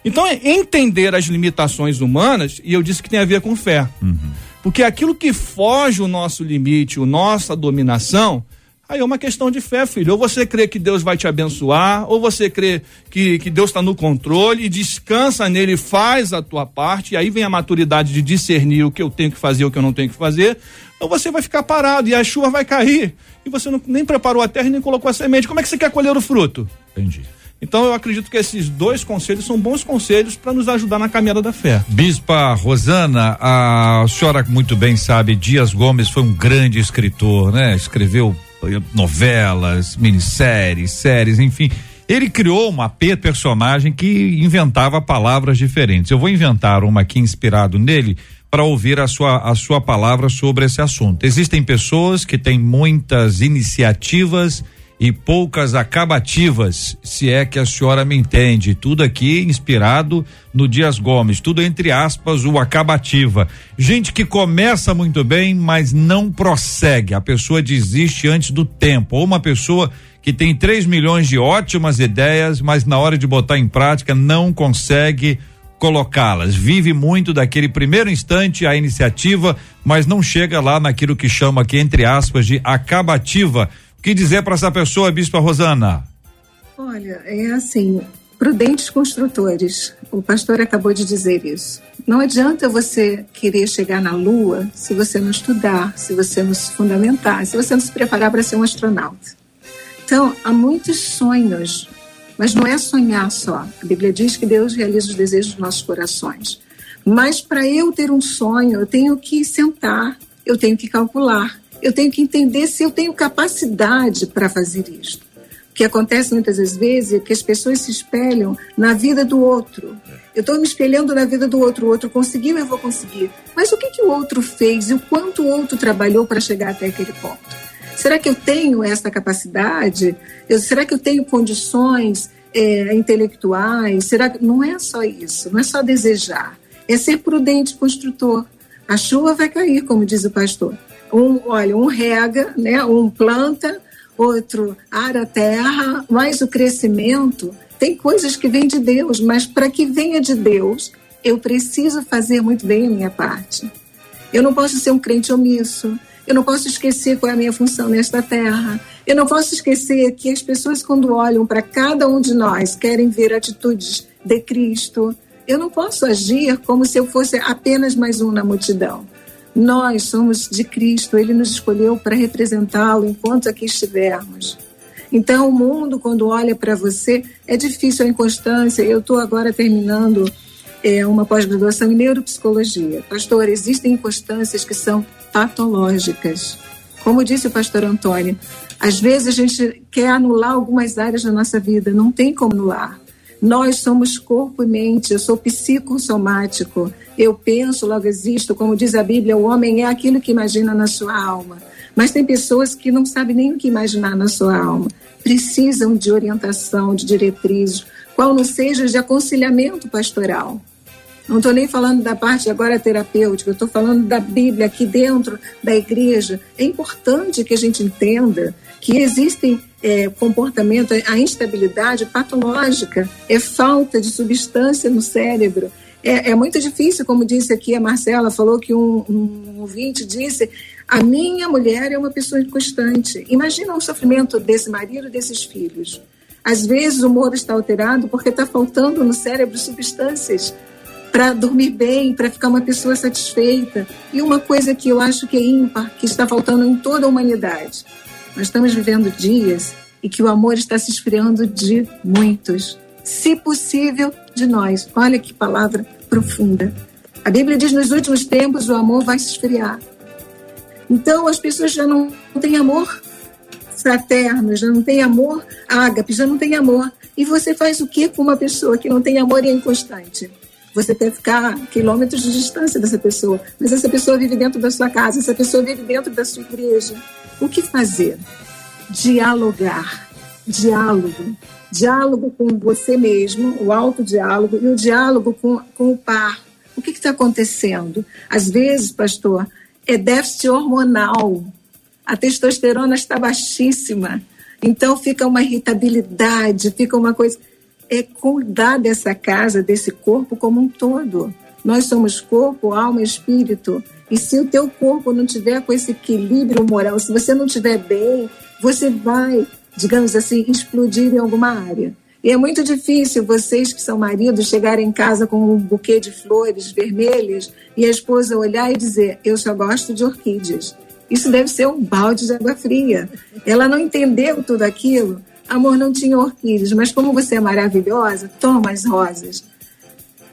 Então, é entender as limitações humanas, e eu disse que tem a ver com fé. Uhum. Porque aquilo que foge o nosso limite, o nossa dominação, aí é uma questão de fé, filho. Ou você crê que Deus vai te abençoar, ou você crê que, que Deus está no controle e descansa nele, faz a tua parte, e aí vem a maturidade de discernir o que eu tenho que fazer, o que eu não tenho que fazer, ou você vai ficar parado e a chuva vai cair, e você não, nem preparou a terra e nem colocou a semente. Como é que você quer colher o fruto? Entendi. Então eu acredito que esses dois conselhos são bons conselhos para nos ajudar na caminhada da fé. Bispa Rosana, a senhora muito bem sabe, Dias Gomes foi um grande escritor, né? Escreveu eh, novelas, minisséries, séries, enfim. Ele criou uma personagem que inventava palavras diferentes. Eu vou inventar uma aqui inspirado nele para ouvir a sua, a sua palavra sobre esse assunto. Existem pessoas que têm muitas iniciativas e poucas acabativas, se é que a senhora me entende. Tudo aqui inspirado no Dias Gomes, tudo entre aspas, o acabativa. Gente que começa muito bem, mas não prossegue. A pessoa desiste antes do tempo. Ou uma pessoa que tem 3 milhões de ótimas ideias, mas na hora de botar em prática não consegue colocá-las. Vive muito daquele primeiro instante a iniciativa, mas não chega lá naquilo que chama aqui entre aspas de acabativa que dizer para essa pessoa, Bispa Rosana? Olha, é assim, prudentes construtores. O pastor acabou de dizer isso. Não adianta você querer chegar na Lua se você não estudar, se você não se fundamentar, se você não se preparar para ser um astronauta. Então, há muitos sonhos, mas não é sonhar só. A Bíblia diz que Deus realiza os desejos dos nossos corações. Mas para eu ter um sonho, eu tenho que sentar, eu tenho que calcular, eu tenho que entender se eu tenho capacidade para fazer isto. O que acontece muitas vezes é que as pessoas se espelham na vida do outro. Eu estou me espelhando na vida do outro. O outro conseguiu, eu vou conseguir. Mas o que, que o outro fez e o quanto o outro trabalhou para chegar até aquele ponto? Será que eu tenho essa capacidade? Eu, será que eu tenho condições é, intelectuais? Será que não é só isso? Não é só desejar. É ser prudente construtor. A chuva vai cair, como diz o pastor. Um, olha, um rega, né? Um planta, outro ara terra, mas o crescimento tem coisas que vêm de Deus, mas para que venha de Deus, eu preciso fazer muito bem a minha parte. Eu não posso ser um crente omisso. Eu não posso esquecer qual é a minha função nesta terra. Eu não posso esquecer que as pessoas, quando olham para cada um de nós, querem ver atitudes de Cristo. Eu não posso agir como se eu fosse apenas mais um na multidão. Nós somos de Cristo, ele nos escolheu para representá-lo enquanto aqui estivermos. Então, o mundo, quando olha para você, é difícil a inconstância. Eu estou agora terminando é, uma pós-graduação em neuropsicologia. Pastor, existem inconstâncias que são patológicas. Como disse o pastor Antônio, às vezes a gente quer anular algumas áreas da nossa vida, não tem como anular. Nós somos corpo e mente, eu sou psicossomático. Eu penso, logo existo. Como diz a Bíblia, o homem é aquilo que imagina na sua alma. Mas tem pessoas que não sabem nem o que imaginar na sua alma. Precisam de orientação, de diretrizes, qual não seja de aconselhamento pastoral. Não estou nem falando da parte agora terapêutica, estou falando da Bíblia aqui dentro da igreja. É importante que a gente entenda que existem é, comportamento, a instabilidade patológica, é falta de substância no cérebro. É, é, muito difícil, como disse aqui a Marcela, falou que um, um ouvinte disse: a minha mulher é uma pessoa inconstante. Imagina o sofrimento desse marido e desses filhos. Às vezes o humor está alterado porque está faltando no cérebro substâncias para dormir bem, para ficar uma pessoa satisfeita. E uma coisa que eu acho que é ímpar, que está faltando em toda a humanidade, nós estamos vivendo dias e que o amor está se esfriando de muitos, se possível, de nós. Olha que palavra profunda. A Bíblia diz: nos últimos tempos o amor vai se esfriar. Então as pessoas já não têm amor fraterno, já não têm amor ágape, já não têm amor. E você faz o que com uma pessoa que não tem amor e é inconstante? Você quer ficar quilômetros de distância dessa pessoa, mas essa pessoa vive dentro da sua casa, essa pessoa vive dentro da sua igreja. O que fazer? Dialogar. Diálogo. Diálogo com você mesmo, o autodiálogo, e o diálogo com, com o par. O que está acontecendo? Às vezes, pastor, é déficit hormonal. A testosterona está baixíssima. Então fica uma irritabilidade, fica uma coisa. é cuidar dessa casa, desse corpo como um todo. Nós somos corpo, alma e espírito. E se o teu corpo não tiver com esse equilíbrio moral, se você não estiver bem, você vai, digamos assim, explodir em alguma área. E é muito difícil vocês que são maridos chegarem em casa com um buquê de flores vermelhas e a esposa olhar e dizer: Eu só gosto de orquídeas. Isso deve ser um balde de água fria. Ela não entendeu tudo aquilo. Amor, não tinha orquídeas, mas como você é maravilhosa, toma as rosas.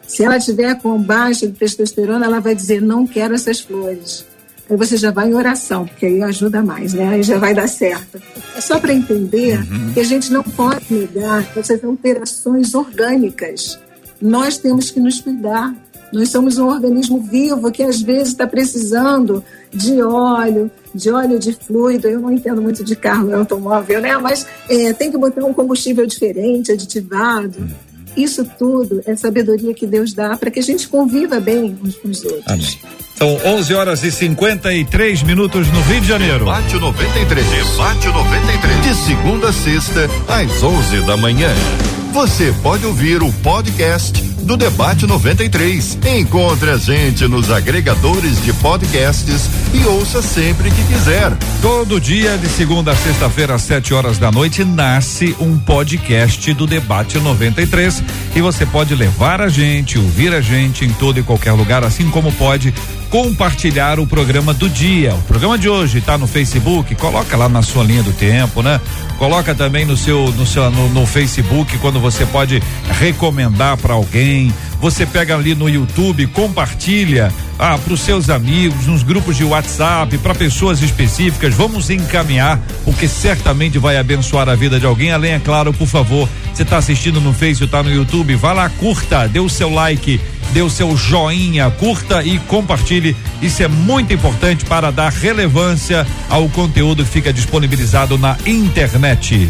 Se ela tiver com baixa de testosterona, ela vai dizer: Não quero essas flores. Aí você já vai em oração, porque aí ajuda mais, né? Aí já vai dar certo. É só para entender uhum. que a gente não pode negar essas alterações orgânicas. Nós temos que nos cuidar. Nós somos um organismo vivo que às vezes está precisando de óleo, de óleo de fluido. Eu não entendo muito de carro e automóvel, né? Mas é, tem que botar um combustível diferente, aditivado. Uhum. Isso tudo é sabedoria que Deus dá para que a gente conviva bem uns com os outros. Amém. São 11 horas e 53 minutos no Rio de Janeiro. Debate 93. Debate 93. De segunda a sexta, às 11 da manhã. Você pode ouvir o podcast do Debate 93. Encontre a gente nos agregadores de podcasts e ouça sempre que quiser. Todo dia, de segunda a sexta-feira, às 7 horas da noite, nasce um podcast do Debate 93. E você pode levar a gente, ouvir a gente em todo e qualquer lugar, assim como pode compartilhar o programa do dia. O programa de hoje está no Facebook, coloca lá na sua linha do tempo, né? Coloca também no seu no seu no, no Facebook quando você pode recomendar para alguém. Você pega ali no YouTube, compartilha ah, para os seus amigos, nos grupos de WhatsApp, para pessoas específicas. Vamos encaminhar o que certamente vai abençoar a vida de alguém. Além, é claro, por favor, você está assistindo no Face, está no YouTube, vá lá, curta, dê o seu like dê o seu joinha, curta e compartilhe. Isso é muito importante para dar relevância ao conteúdo que fica disponibilizado na internet.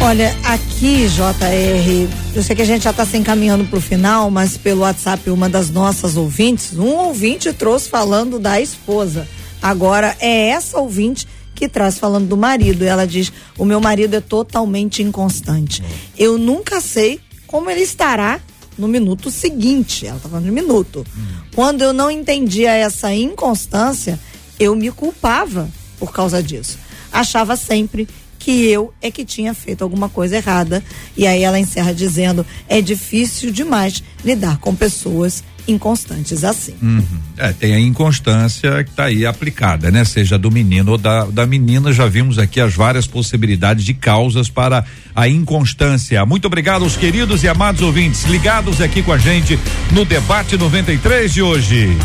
Olha, aqui, JR, eu sei que a gente já está se encaminhando para o final, mas pelo WhatsApp, uma das nossas ouvintes, um ouvinte trouxe falando da esposa. Agora é essa ouvinte que traz falando do marido. Ela diz: O meu marido é totalmente inconstante. Eu nunca sei como ele estará no minuto seguinte. Ela tá falando de minuto. Hum. Quando eu não entendia essa inconstância, eu me culpava por causa disso. Achava sempre que eu é que tinha feito alguma coisa errada. E aí ela encerra dizendo: é difícil demais lidar com pessoas inconstantes assim. Uhum. É, tem a inconstância que está aí aplicada, né? Seja do menino ou da, da menina, já vimos aqui as várias possibilidades de causas para a inconstância. Muito obrigado aos queridos e amados ouvintes ligados aqui com a gente no debate 93 de hoje.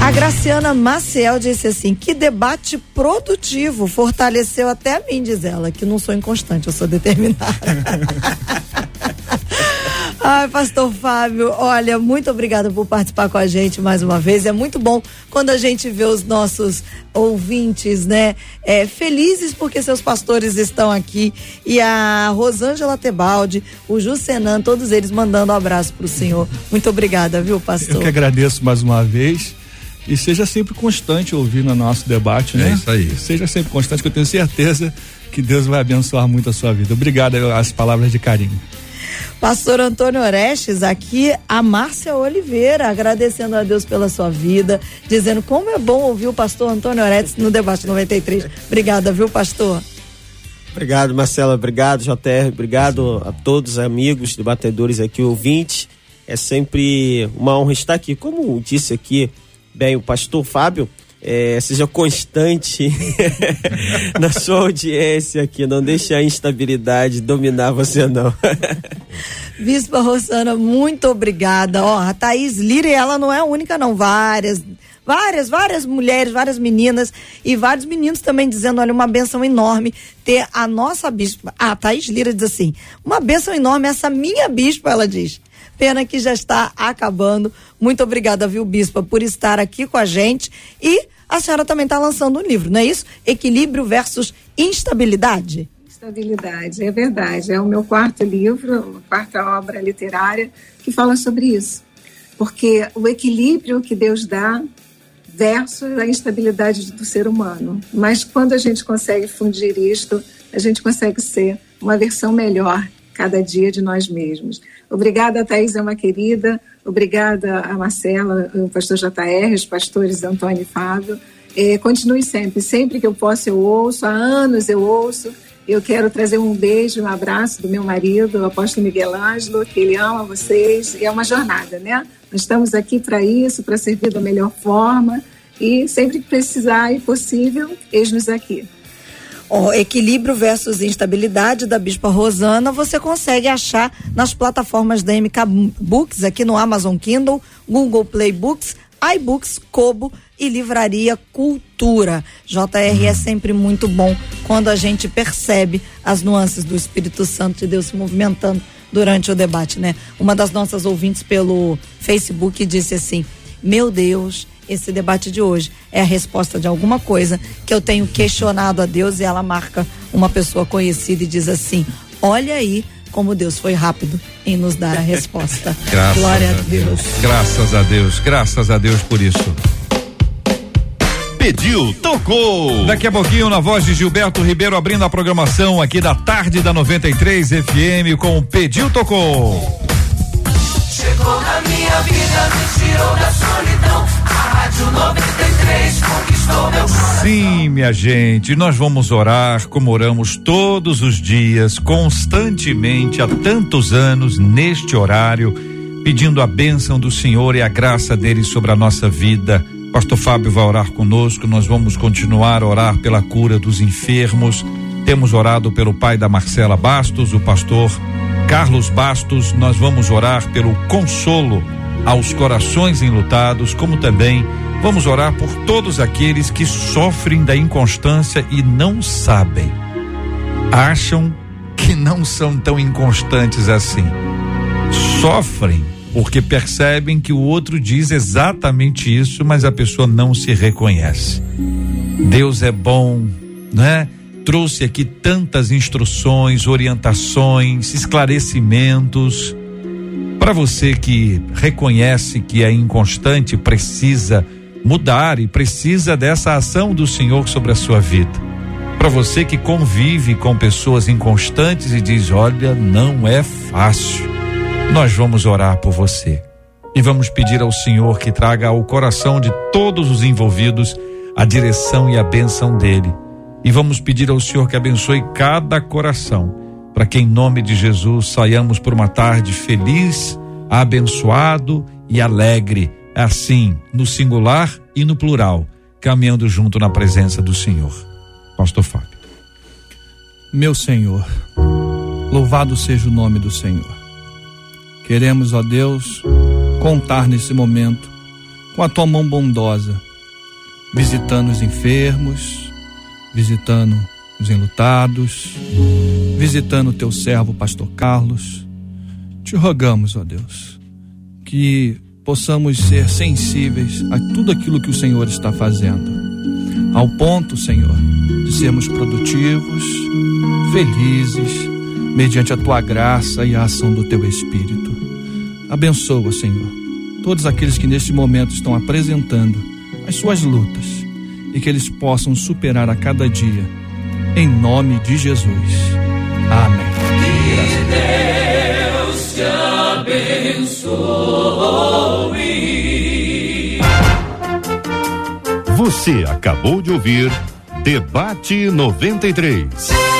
A Graciana Maciel disse assim: que debate produtivo, fortaleceu até a mim, diz ela, que não sou inconstante, eu sou determinada. Ai, pastor Fábio, olha, muito obrigada por participar com a gente mais uma vez. É muito bom quando a gente vê os nossos ouvintes, né, é, felizes porque seus pastores estão aqui. E a Rosângela Tebaldi, o Jusenan, todos eles mandando um abraço para o senhor. Muito obrigada, viu, pastor? Eu que agradeço mais uma vez. E seja sempre constante ouvindo o nosso debate, né? É isso aí. Seja sempre constante, que eu tenho certeza que Deus vai abençoar muito a sua vida. Obrigado as palavras de carinho. Pastor Antônio Orestes, aqui a Márcia Oliveira, agradecendo a Deus pela sua vida, dizendo como é bom ouvir o pastor Antônio Orestes no debate 93. Obrigada, viu, pastor? Obrigado, Marcela. Obrigado, JR. Obrigado a todos os amigos debatedores aqui, ouvintes. É sempre uma honra estar aqui. Como disse aqui bem o pastor Fábio, é, seja constante na sua audiência aqui, não deixe a instabilidade dominar você não. Bispa Rosana, muito obrigada. Ó, a Thaís Lira, ela não é única não, várias, várias, várias mulheres, várias meninas e vários meninos também dizendo, olha, uma benção enorme ter a nossa bispa. A Thaís Lira diz assim, uma benção enorme essa minha bispa, ela diz. Pena que já está acabando. Muito obrigada, viu, Bispa, por estar aqui com a gente. E a senhora também está lançando um livro, não é isso? Equilíbrio versus instabilidade. Instabilidade, é verdade. É o meu quarto livro, quarta obra literária que fala sobre isso. Porque o equilíbrio que Deus dá versus a instabilidade do ser humano. Mas quando a gente consegue fundir isto, a gente consegue ser uma versão melhor cada dia de nós mesmos. Obrigada, Thaís, é uma querida. Obrigada a Marcela, o pastor JR, os pastores Antônio e Fábio. É, continue sempre, sempre que eu posso eu ouço, há anos eu ouço. Eu quero trazer um beijo, um abraço do meu marido, o apóstolo Miguel Ângelo, que ele ama vocês. E é uma jornada, né? Nós estamos aqui para isso, para servir da melhor forma. E sempre que precisar e possível, eis-nos aqui. O equilíbrio versus instabilidade da Bispa Rosana você consegue achar nas plataformas da MK Books, aqui no Amazon Kindle, Google Play Books, iBooks, Kobo e Livraria Cultura. JR é sempre muito bom quando a gente percebe as nuances do Espírito Santo de Deus se movimentando durante o debate, né? Uma das nossas ouvintes pelo Facebook disse assim: Meu Deus, esse debate de hoje é a resposta de alguma coisa que eu tenho questionado a Deus e ela marca uma pessoa conhecida e diz assim: Olha aí como Deus foi rápido em nos dar a resposta. Graças Glória a Deus. Deus. Graças a Deus, graças a Deus por isso. Pediu, tocou. Daqui a pouquinho, na voz de Gilberto Ribeiro, abrindo a programação aqui da tarde da 93 FM com Pediu, tocou. Minha vida, me tirou da solidão. A Rádio 93 conquistou meu coração. Sim, minha gente, nós vamos orar como oramos todos os dias, constantemente, há tantos anos, neste horário, pedindo a bênção do Senhor e a graça dele sobre a nossa vida. Pastor Fábio vai orar conosco, nós vamos continuar a orar pela cura dos enfermos. Temos orado pelo pai da Marcela Bastos, o pastor Carlos Bastos, nós vamos orar pelo consolo aos corações enlutados, como também vamos orar por todos aqueles que sofrem da inconstância e não sabem. Acham que não são tão inconstantes assim. Sofrem porque percebem que o outro diz exatamente isso, mas a pessoa não se reconhece. Deus é bom, né? Trouxe aqui tantas instruções, orientações, esclarecimentos. Para você que reconhece que é inconstante, precisa mudar e precisa dessa ação do Senhor sobre a sua vida. Para você que convive com pessoas inconstantes e diz: Olha, não é fácil. Nós vamos orar por você e vamos pedir ao Senhor que traga ao coração de todos os envolvidos a direção e a bênção dele e vamos pedir ao Senhor que abençoe cada coração, para que em nome de Jesus saiamos por uma tarde feliz, abençoado e alegre, assim, no singular e no plural, caminhando junto na presença do Senhor. Pastor Fábio. Meu Senhor, louvado seja o nome do Senhor. Queremos, ó Deus, contar nesse momento com a tua mão bondosa, visitando os enfermos, visitando os enlutados, visitando o teu servo, pastor Carlos. Te rogamos, ó Deus, que possamos ser sensíveis a tudo aquilo que o Senhor está fazendo, ao ponto, Senhor, de sermos produtivos, felizes, mediante a tua graça e a ação do teu Espírito. Abençoa, Senhor, todos aqueles que neste momento estão apresentando as suas lutas e que eles possam superar a cada dia. Em nome de Jesus. Amém. Que Deus te abençoe. Você acabou de ouvir Debate 93.